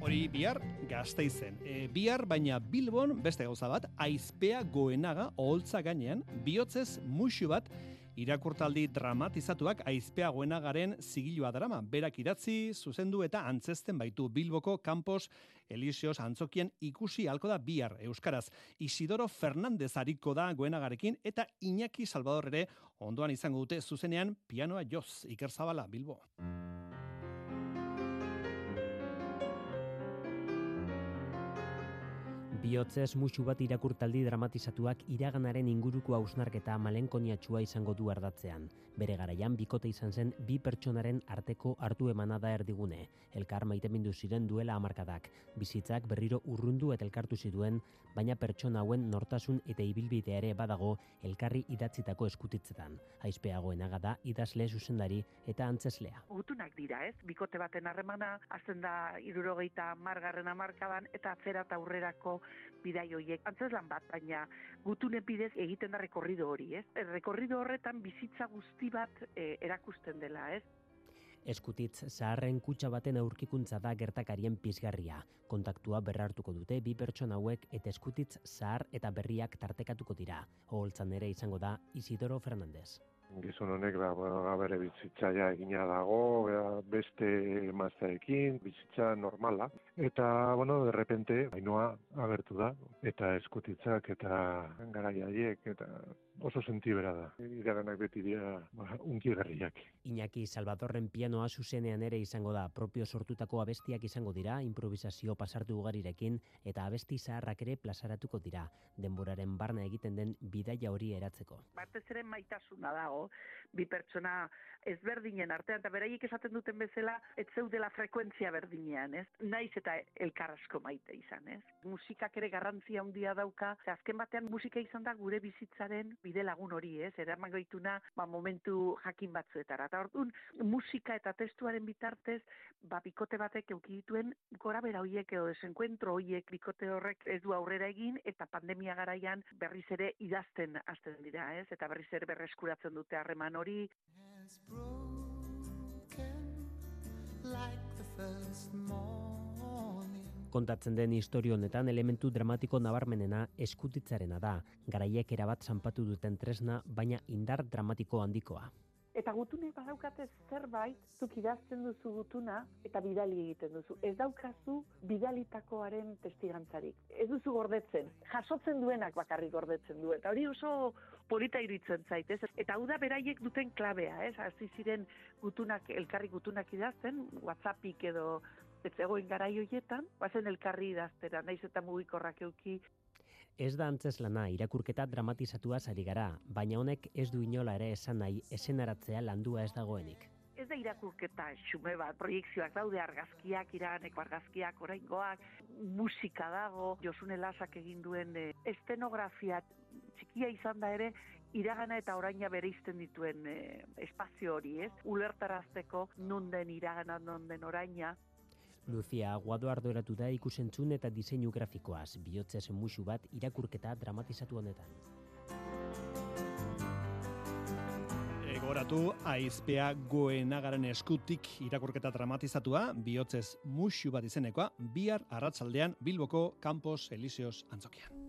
Hori bihar gazteizen. E, bihar baina Bilbon beste gauza bat, aizpea goenaga oholtza gainean, bihotzez musu bat irakurtaldi dramatizatuak aizpea goenagaren zigilua drama. Berak idatzi, zuzendu eta antzesten baitu Bilboko Campos Elisios antzokien ikusi halko da bihar Euskaraz. Isidoro Fernandez hariko da goenagarekin eta Iñaki Salvador ere ondoan izango dute zuzenean pianoa joz Iker Zabala Bilbo. Biotzez musu bat irakurtaldi dramatizatuak iraganaren inguruko hausnarketa malenkoniatxua izango du ardatzean. Bere garaian bikote izan zen bi pertsonaren arteko hartu emana da erdigune. Elkar maitemindu ziren duela hamarkadak. Bizitzak berriro urrundu eta elkartu zituen, baina pertsona hauen nortasun eta ibilbidea ere badago elkarri idatzitako eskutitzetan. Aizpeagoenaga da idazle zuzendari eta antzeslea. Gutunak dira, ez? Bikote baten harremana, azten da irurogeita margarren hamarkadan eta atzera eta aurrerako bidai horiek. Antzeslan bat, baina gutune bidez egiten da rekorrido hori, ez? Rekorrido horretan bizitza guzti bat eh, erakusten dela, ez? Eskutitz zaharren kutsa baten aurkikuntza da gertakarien pizgarria. Kontaktua berrartuko dute bi pertsona hauek eta eskutitz zahar eta berriak tartekatuko dira. Oholtzan ere izango da Isidoro Fernandez. Gizon honek ba, ba, bere bizitzaia egina dago, ba, beste emazteekin, bizitza normala. Eta, bueno, de repente, hainoa agertu da, eta eskutitzak eta garai haiek, eta oso sentibera da. Iraganak beti dira ba, unkigarriak. Iñaki Salvadorren pianoa zuzenean ere izango da, propio sortutako abestiak izango dira, improvisazio pasartu ugarirekin, eta abesti zaharrak ere plazaratuko dira, denboraren barna egiten den bidaia hori eratzeko. Batez ere maitasuna dago, bi pertsona ezberdinen artean, eta beraiek esaten duten bezala, ez zeudela frekuentzia berdinean, ez? Naiz eta elkarrasko maite izan, ez? Musikak ere garrantzia handia dauka, azken batean musika izan da gure bizitzaren bide lagun hori, ez? Eraman gaituna, ba, momentu jakin batzuetara. Eta orduan, musika eta testuaren bitartez, ba, bikote batek euki dituen gora bera hoiek edo desenkuentro hoiek bikote horrek ez du aurrera egin, eta pandemia garaian berriz ere idazten hasten dira, ez? Eta berriz ere berreskuratzen dute harreman hori. like the first morning. Kontatzen den historio honetan elementu dramatiko nabarmenena eskutitzarena da, garaiek erabat zanpatu duten tresna, baina indar dramatiko handikoa. Eta gutunek badaukate zerbait, zuk idazten duzu gutuna, eta bidali egiten duzu. Ez daukazu bidalitakoaren testigantzarik. Ez duzu gordetzen. Jasotzen duenak bakarrik gordetzen du. Eta hori oso polita iritzen zait, ez? Eta hau da beraiek duten klabea, ez? Hasi ziren gutunak, elkarri gutunak idazten, whatsappik edo ez garai hoietan, bazen elkarri idaztera, naiz eta mugikorrak euki, Ez da antzeslana irakurketa dramatizatua ari gara, baina honek ez du inola ere esan nahi esenaratzea landua ez dagoenik. ez da irakurketa xume bat, proiektzioak daude argazkiak, iraganeko argazkiak, oraingoak, musika dago, Josune Lasak egin duen e, estenografia txikia izan da ere, iragana eta oraina bereizten dituen e, espazio hori, ez? Ulertarazteko nun den iragana, nun den oraina, Lucia Aguado arduratu da ikusentzun eta diseinu grafikoaz, bihotzez musu bat irakurketa dramatizatu honetan. Egoratu, aizpea goenagaren eskutik irakurketa dramatizatua, bihotzez musu bat izenekoa, bihar arratsaldean Bilboko Campos Elíseos antzokian.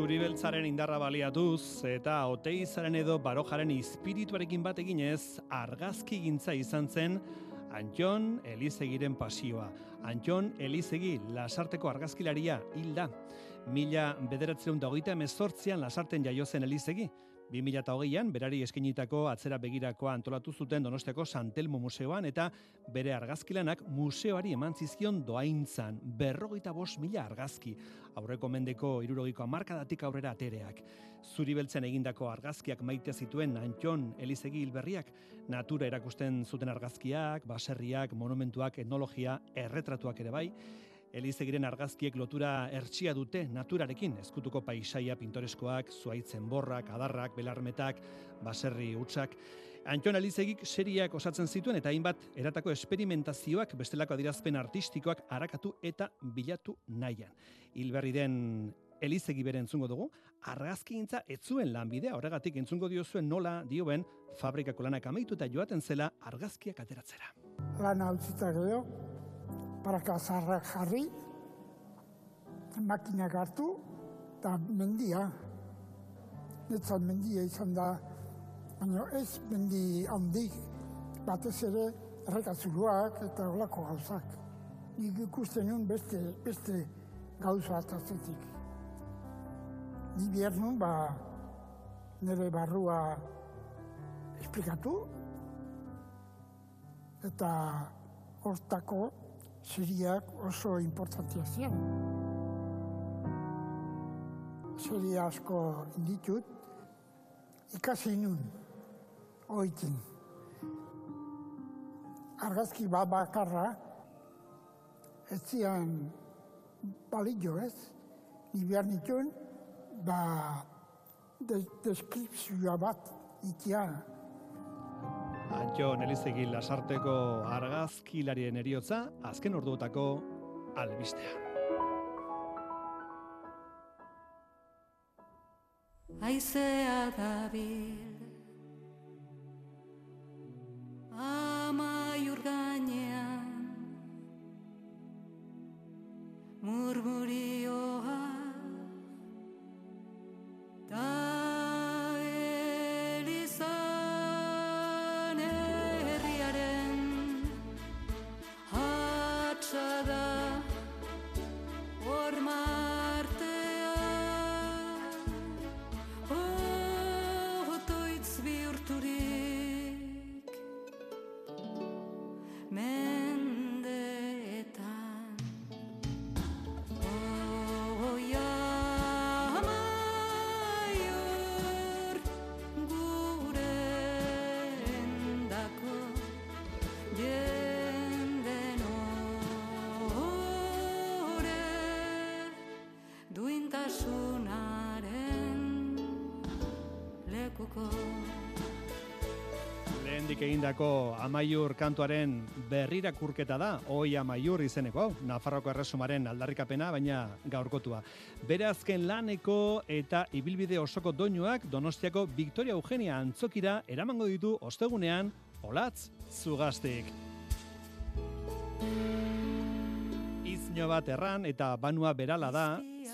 Zuribeltzaren indarra baliatuz eta oteizaren edo barojaren espirituarekin bat eginez argazki gintza izan zen Antxon Elizegiren pasioa. Antxon Elizegi lasarteko argazkilaria hilda. Mila bederatzeun da hogeita emezortzian lasarten jaio zen Elizegi. 2008an berari eskenitako atzera begirakoa antolatu zuten Donostiako Santelmo Museoan eta bere argazkilanak museoari eman zizkion doaintzan berrogeita bos mila argazki. Aurreko mendeko irurogiko amarkadatik aurrera atereak. Zuri beltzen egindako argazkiak maite zituen Antxon Elizegi hilberriak natura erakusten zuten argazkiak, baserriak, monumentuak, etnologia, erretratuak ere bai, Elizegiren argazkiek lotura ertsia dute naturarekin, ezkutuko paisaia pintoreskoak, zuaitzen borrak, adarrak, belarmetak, baserri utxak. Antion Elizegik seriak osatzen zituen eta hainbat eratako esperimentazioak bestelako adirazpen artistikoak arakatu eta bilatu nahian. Hilberri den Elizegi bere entzungo dugu, argazkigintza ez zuen lanbidea, horregatik entzungo diozuen nola dioen fabrikako lanak amaitu eta joaten zela argazkiak ateratzera. Lana utzita gero, paraka zaharrak jarri, makinak hartu, eta mendia. Netzat mendia izan da, baina ez mendi handik, batez ere errekazuruak eta olako gauzak. Nik ikusten nuen beste, beste gauza atazetik. Ni behar nuen, ba, nire barrua esplikatu, eta hortako seriak oso importantia ziren. Seria asko ditut, ikasi nun, oitin. Argazki bat bakarra, ez zian balillo ez, ni behar nituen, ba, de, deskripzioa bat itia. Antxon Elizegi lasarteko argazkilarien eriotza, azken orduotako albistea. Aizea dabil Amaiur gainean Murmurioa Aspaldik egindako amaiur kantuaren berrirakurketa da, oi amaiur izeneko hau, Nafarroko erresumaren aldarrikapena, baina gaurkotua. Bere azken laneko eta ibilbide osoko doinuak Donostiako Victoria Eugenia antzokira eramango ditu ostegunean olatz zugaztik. Izno bat erran eta banua berala da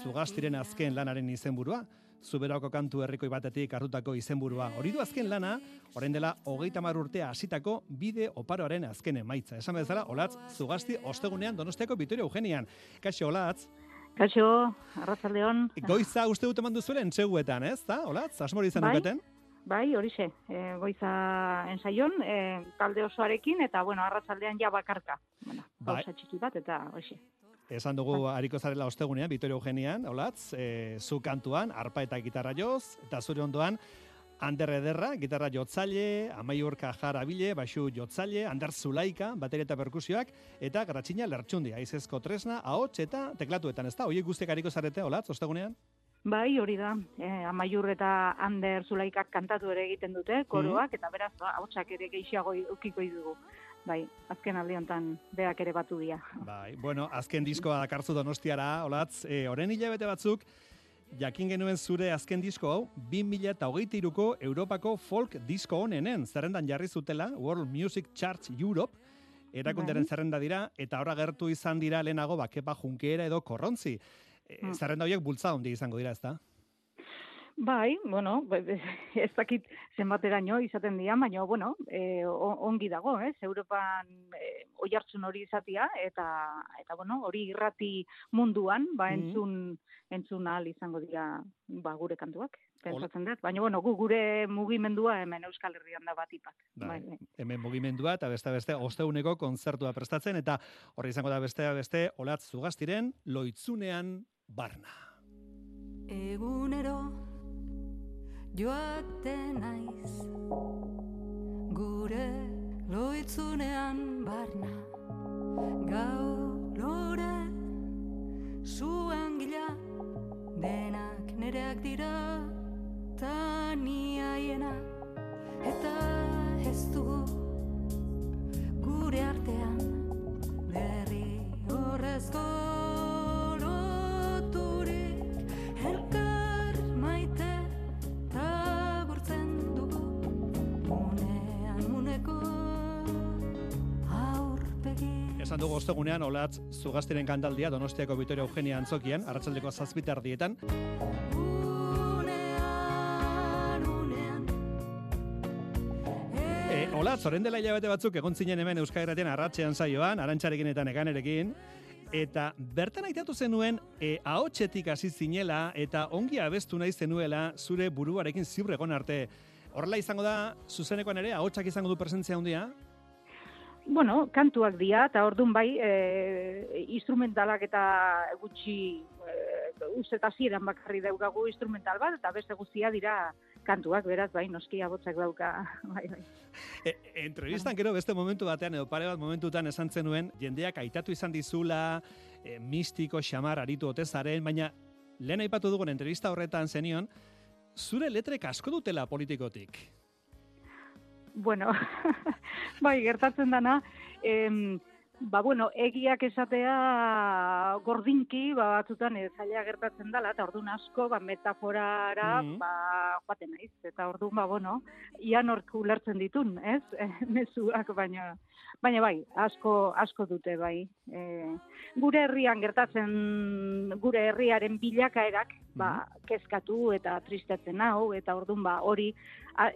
zugaztiren azken lanaren izenburua. Zuberako kantu herrikoi batetik hartutako izenburua. Hori du azken lana, orain dela hogeita mar urtea hasitako bide oparoaren azken emaitza. Esan bezala, olatz, zugazti ostegunean donostiako Vitoria Eugenian. Kaixo, olatz, Kaixo, arratzaldeon. goiza uste dut eman duzuelen txeguetan, ez da? Olatz, asmori izan Bai. duketen? Bai, horixe, e, goiza ensaion, e, talde osoarekin, eta, bueno, arratzaldean ja bakarka. Bueno, Bai. txiki bat, eta horixe. Esan dugu hariko zarela ostegunean, Vitoria Eugenian, olatz, e, zu kantuan, arpa eta gitarra joz, eta zure ondoan, Ander Ederra, gitarra jotzaile, Amaiur Kajar Abile, baixu jotzaile, Ander Zulaika, bateria eta perkusioak, eta Gratxina Lertxundi, aizezko tresna, ahots eta teklatuetan, ez da? Oiek guztiak hariko zarete, olatz, ostegunean? Bai, hori da, e, amaiur eta Ander Zulaikak kantatu ere egiten dute, koroak, eta beraz, ahotsak ere gehiago ukiko dugu. Bai, azken aldi honetan beak ere batu dira. Bai, bueno, azken diskoa dakarzu donostiara, olatz, e, oren hilabete batzuk, jakin genuen zure azken disko hau, 2008ko Europako folk disko honenen, zerrendan jarri zutela, World Music Charts Europe, erakunderen Bai. zerrenda dira, eta ora gertu izan dira lehenago, bakepa junkera edo korrontzi. E, Mm. Zerrenda horiek bultza handi izango dira, ezta? Bai, bueno, be- be- <laughs> ez dakit zenbateraino izaten dira, baina, bueno, e, ongi dago, ez? Europan e, oihartzun hori izatia, eta, eta bueno, hori irrati munduan, ba, Mhm. entzun, entzun ahal izango dira, ba, gure kantuak, pentsatzen dut. Baina, bueno, gu gure mugimendua hemen Euskal Herrian da bat ipak. Bai, bai. hemen mugimendua eta beste beste osteuneko kontzertua prestatzen eta horri izango da beste beste olatz zugaztiren loitzunean barna. Egunero joaten naiz gure loitzunean barna. Gau lore zuan gila denak nereak dira taniaiena eta ez dugu gure artean berri horrezko Esan dugu ostegunean olatz zugaztiren kantaldia Donostiako Vitoria Eugenia Antzokian, arratsaldeko zazpitardietan. E, olatz, orain dela hilabete batzuk egon zinen hemen Euskal Herratian arratsean saioan, arantxarekin eta nekanerekin, eta bertan aitatu zenuen e, ahotsetik hasi zinela eta ongi abestu nahi zenuela zure buruarekin ziur egon arte. Horrela izango da, zuzenekoan ere, ahotsak izango du presentzia handia? Bueno, kantuak dira, eta orduan bai, e, instrumentalak eta gutxi, e, uste eta ziren bakarri daukagu instrumental bat, eta beste guztia dira kantuak, beraz, bai, noski abotzak dauka, <laughs> bai, bai. E, entrevistan gero beste momentu batean edo pare bat momentutan esan zenuen jendeak aitatu izan dizula e, mistiko xamar aritu otezaren, baina lehen aipatu dugun entrevista horretan zenion, zure letrek asko dutela politikotik. Bueno, <laughs> bai, gertatzen dana, em, ba, bueno, egiak esatea gordinki, ba, batzutan ez zaila gertatzen dela, eta orduan asko, ba, metaforara, Mhm. ba, joaten naiz, eta orduan, ba, bueno, ian hork ulertzen ditun, ez, <laughs> mezuak, baina, baina bai, asko, asko dute, bai. E, gure herrian gertatzen, gure herriaren bilakaerak, ba, kezkatu eta tristetzen hau, eta orduan, ba, hori,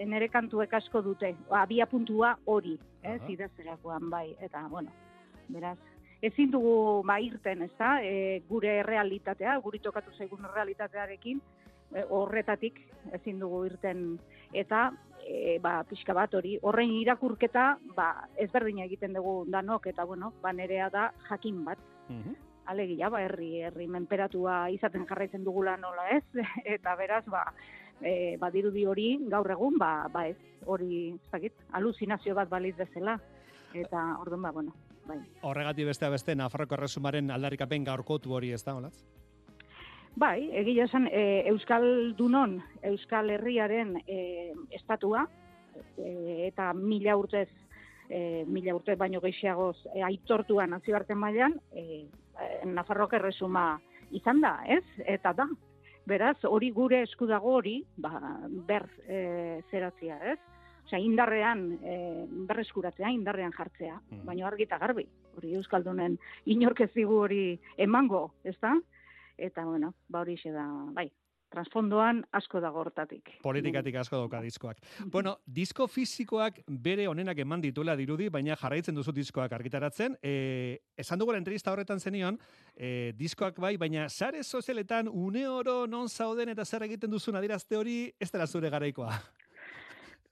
nere kantuek asko dute, abia puntua hori, ez, Aha. idazterakoan, bai, eta, bueno, beraz, ezin dugu ba irten, ez da, e, gure realitatea, guri tokatu zaigun realitatearekin, e, horretatik ezin dugu irten, eta, e, ba, pixka bat hori, horren irakurketa, ba, ezberdina egiten dugu danok, eta, bueno, ba, nerea da jakin bat, alegia, ba, herri, herri menperatua izaten jarraitzen dugula nola ez, <laughs> eta beraz, ba, e, badirudi hori gaur egun, ba, ba ez, hori, ez dakit, aluzinazio bat baliz bezala, eta orduan, ba, bueno, bai. Horregatik beste beste Nafarroko erresumaren aldarrikapen gaurkotu hori ez da, olatz? Bai, egia esan, e, Euskal Dunon, Euskal Herriaren e, estatua, e, eta mila urtez, e, mila urte baino gehiagoz e, aitortua nazioarte mailan, e, Nafarroak erresuma izan da, ez? Eta da. Beraz, hori gure esku dago hori, ba, ber e, zeratzia, ez? Osea, indarrean e, berreskuratzea, indarrean jartzea, Mm. baina argi eta garbi. Hori Euskaldunen inork ez digu hori emango, ezta? Eta, bueno, ba hori da, bai, transfondoan asko dago hortatik. Politikatik asko dauka diskoak. Bueno, disko fisikoak bere onenak eman dituela dirudi, baina jarraitzen duzu diskoak argitaratzen. E, esan dugu entrevista horretan zenion, e, diskoak bai, baina sare sozialetan une oro non zauden eta zer egiten duzun adirazte hori ez dela zure garaikoa.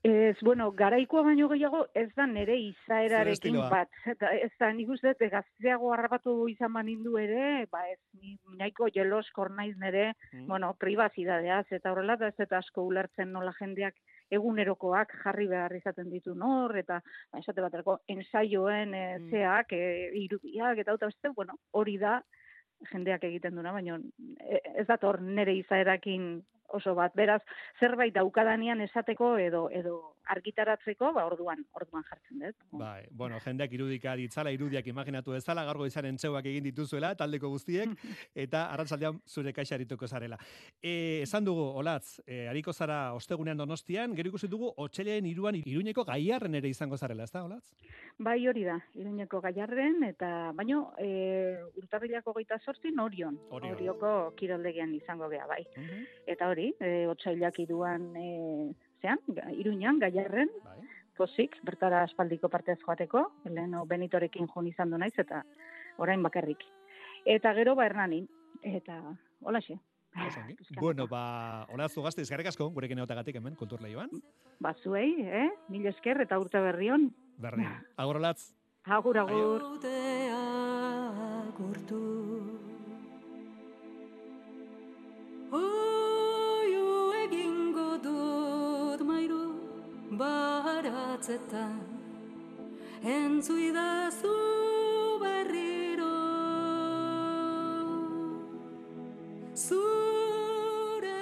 Ez, bueno, garaikoa baino gehiago ez da nere izaerarekin bat. Eta ez da, nik uste gazteago harrapatu izan banindu ere, ba ez, ni nahiko jeloskor naiz nere, Mm. bueno, privazidadeaz, eta horrela, da ez eta asko ulertzen nola jendeak egunerokoak jarri behar izaten ditu nor, eta ba, esate baterako ensaioen e, zeak, e, irudiak, eta beste, bueno, hori da jendeak egiten duna, baina e, ez dator nere izaerakin oso bat. Beraz, zerbait daukadanian esateko edo edo argitaratzeko, ba orduan, orduan jartzen dut. Bai, bueno, jendeak irudika ditzala, irudiak imaginatu ezala, gaurgo izan entxeuak egin dituzuela, taldeko guztiek, <laughs> eta arratsaldean zure kaixa arituko zarela. E, esan dugu, olatz, e, hariko zara ostegunean donostian, gero ikusi dugu, otxelean iruan iruñeko gaiarren ere izango zarela, ez da, olatz? Bai hori da, iruñeko gaiarren, eta baino e, urtarrilako geita sortzin orion, Orion. orioko kiroldegian izango gea, bai. Eta hori, e, otsailak iruan, e, zean, iruñan, gaiarren, pozik, bertara aspaldiko partez joateko, lehen Benitorekin joan izan du naiz, eta orain bakarrik. Eta gero ba Hernanin, eta holaxe. <laughs> Bueno, ba, olatz ugazte, eskerrik asko, gurekin egoteagatik hemen, kultur lehioan. Bazuei, eh? Mil esker eta urte berrion. Berdin. Agur olatz. Agur, agur. agurtu baratzetan Entzuidazu berriro Zure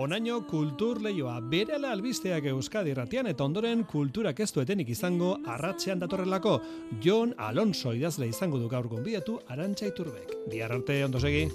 Onaino kultur lehioa berela albisteak Euskadi irratian eta ondoren kulturak ez duetenik izango arratsean datorrelako Jon Alonso idazle izango du gaur gonbidatu Arantxa Iturbek. Bihar arte ondo segi.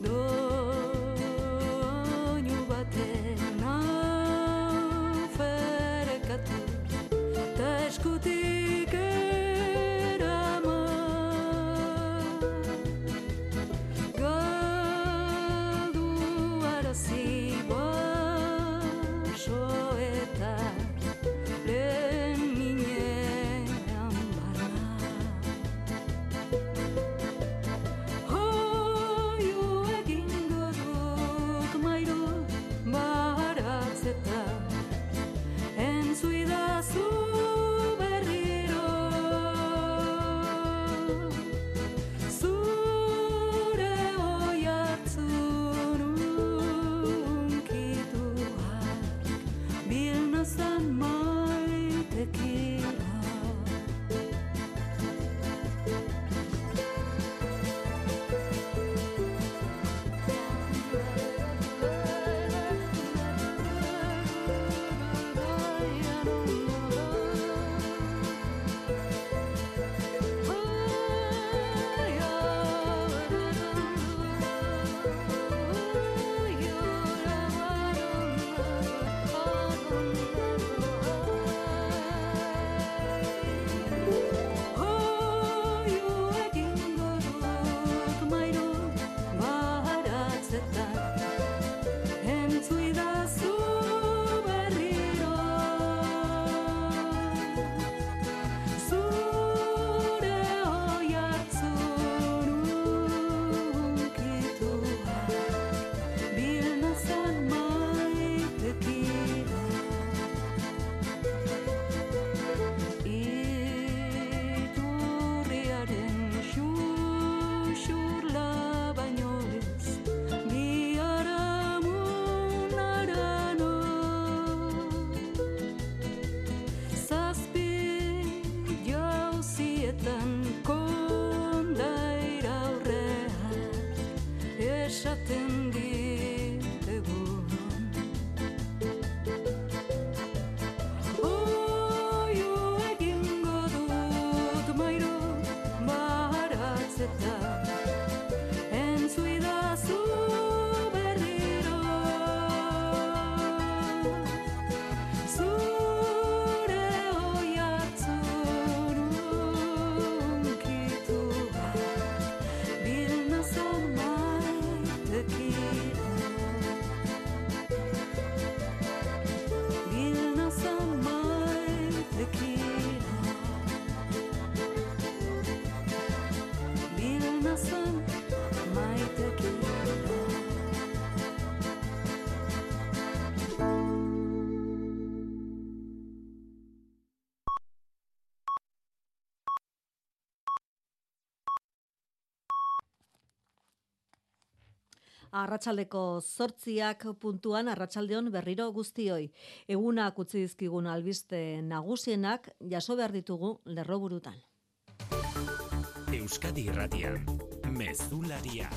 Arratsaldeko zortziak puntuan arratsaldeon berriro guztioi. Egunak utzi dizkigun albiste nagusienak jaso behar ditugu lerroburutan. Euskadi Irratian, Mezularia.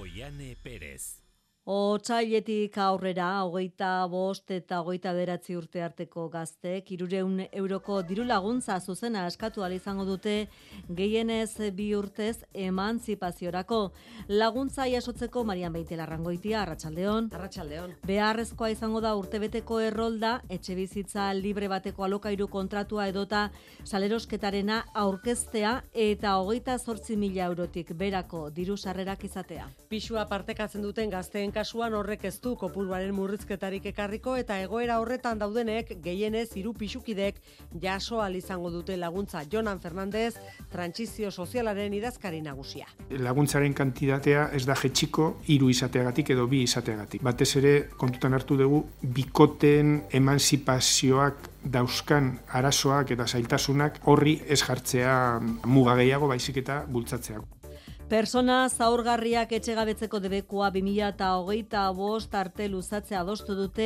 Oiane Perez. Otsailetik aurrera, hogeita bost eta hogeita beratzi urte arteko gaztek, irureun euroko diru laguntza zuzena eskatu izango dute gehienez bi urtez emantzipaziorako. Laguntza jasotzeko Marian Beite Larrangoitia, Arratsaldeon. Arratsaldeon. Beharrezkoa izango da urtebeteko errolda, etxe bizitza libre bateko alokairu kontratua edota salerosketarena aurkeztea eta hogeita zortzi mila eurotik berako diru sarrerak izatea. Pisua partekatzen duten gazteen kasuan horrek ez du kopuruaren murrizketarik ekarriko eta egoera horretan daudenek gehienez hiru pisukidek jaso ahal izango dute laguntza Jonan Fernandez, trantsizio sozialaren idazkari nagusia. laguntzaren kantitatea ez da jetxiko hiru izateagatik edo bi izateagatik. Batez ere kontutan hartu dugu bikoteen emanzipazioak dauzkan arazoak eta zailtasunak horri ez jartzea muga gehiago baizik eta bultzatzea. Persona zaurgarriak etxegabetzeko debekua 2000 eta hogeita bost arte luzatzea adostu dute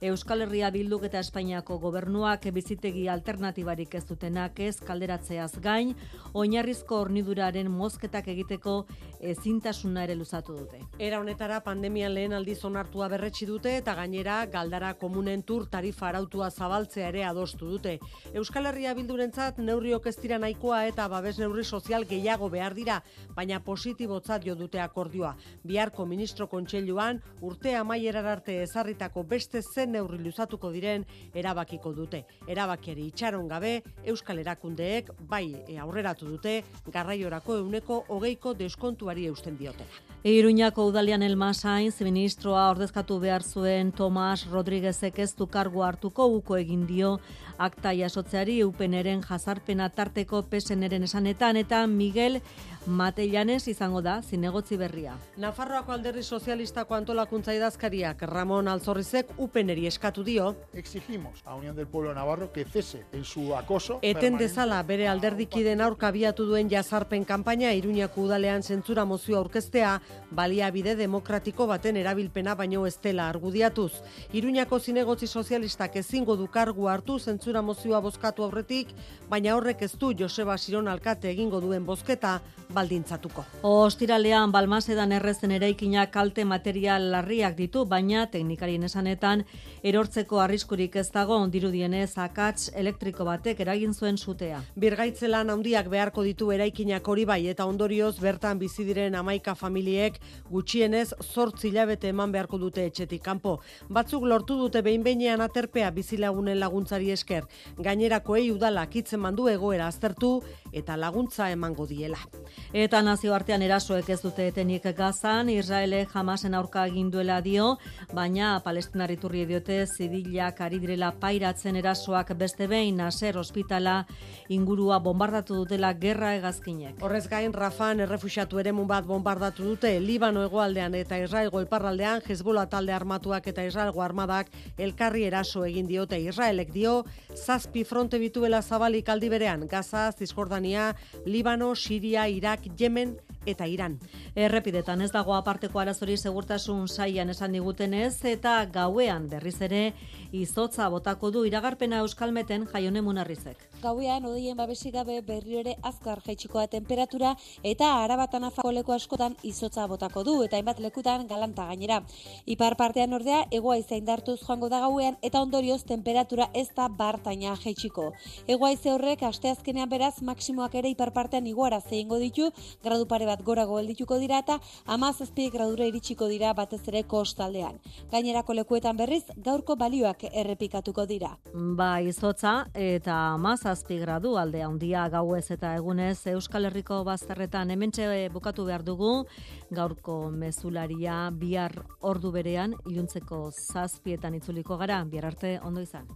Euskal Herria Bilduk eta Espainiako gobernuak bizitegi alternatibarik ez dutenak ez kalderatzeaz gain, oinarrizko horniduraren mozketak egiteko ezintasuna ere luzatu dute. Era honetara pandemian lehen aldiz onartua berretsi dute eta gainera galdara komunen tur tarifa arautua zabaltzea ere adostu dute. Euskal Herria Bildurentzat neurriok ez dira nahikoa eta babes neurri sozial gehiago behar dira, baina positibotzat jo dute akordioa. Biharko ministro kontseiluan urte amaierar arte ezarritako beste zen neurri luzatuko diren erabakiko dute. Erabakiari itxaron gabe Euskal Erakundeek bai aurreratu dute garraiorako euneko hogeiko deskontuari eusten diotela. Iruñako udalian Elma Sainz ministroa ordezkatu behar zuen Tomas Rodríguezek ez du kargu hartuko uko egin dio akta jasotzeari eupeneren jazarpena tarteko peseneren esanetan eta Miguel Matellanes izango da zinegotzi berria. Nafarroako alderdi sozialistako antolakuntza idazkariak Ramon Alzorrizek upeneri eskatu dio. Exigimos a Unión del Pueblo Navarro que cese en su acoso. Eten dezala bere alderdikiden aurka abiatu duen jazarpen kanpaina Iruñako udalean zentzura mozio aurkeztea baliabide demokratiko baten erabilpena baino ez dela argudiatuz. Iruñako zinegotzi sozialistak ezingo du kargu hartu zentzura mozioa bozkatu aurretik, baina horrek ez du Joseba Siron alkate egingo duen bozketa baldintzatuko. Ostiralean Balmasedan errezen eraikina kalte material larriak ditu, baina teknikarien esanetan erortzeko arriskurik ez dago ondirudienez akats elektriko batek eragin zuen sutea. Birgaitzelan handiak beharko ditu eraikinak hori bai eta ondorioz bertan bizi diren amaika familiek gutxienez zortzi hilabete eman beharko dute etxetik kanpo. Batzuk lortu dute behin behinean aterpea bizilagunen laguntzari esker. Gainerakoei udala kitzen mandu egoera aztertu eta laguntza emango diela. Eta nazioartean erasoek ez dute etenik gazan, Israele jamasen aurka aginduela dio, baina palestinar iturri diote zibilak ari direla pairatzen erasoak beste behin Naser ospitala ingurua bombardatu dutela gerra hegazkinek. Horrez gain, Rafan errefuxatu eremun bat bombardatu dute Libano hegoaldean eta Israelgo iparraldean Hezbollah talde armatuak eta Israelgo armadak elkarri eraso egin diote Israelek dio, zazpi fronte bituela zabalik aldi berean, Gaza, Cisjordania, Libano, Siria, Irak, Yemen eta Iran. Errepidetan ez dago aparteko arazori segurtasun saian esan digutenez eta gauean berriz ere izotza botako du iragarpena euskalmeten jaione munarrizek. Gauean odeien babesi gabe berriro ere azkar jaitsiko da temperatura eta arabatan afako leku askotan izotza botako du eta hainbat lekutan galanta gainera. Ipar partean ordea egoa indartuz joango da gauean eta ondorioz temperatura ez da bartaina jaitsiko. Egoaize horrek asteazkenean beraz maksimoak ere ipar partean iguara zeingo ditu, gradu pare bat gorago geldituko dira eta amazazpi gradura iritsiko dira batez ere kostaldean. Gainerako lekuetan berriz gaurko balioak errepikatuko dira. Ba, izotza eta amazazpi gradu alde handia gauez eta egunez Euskal Herriko bazterretan hementxe bukatu behar dugu gaurko mezularia bihar ordu berean iluntzeko zazpietan itzuliko gara, bihar arte ondo izan.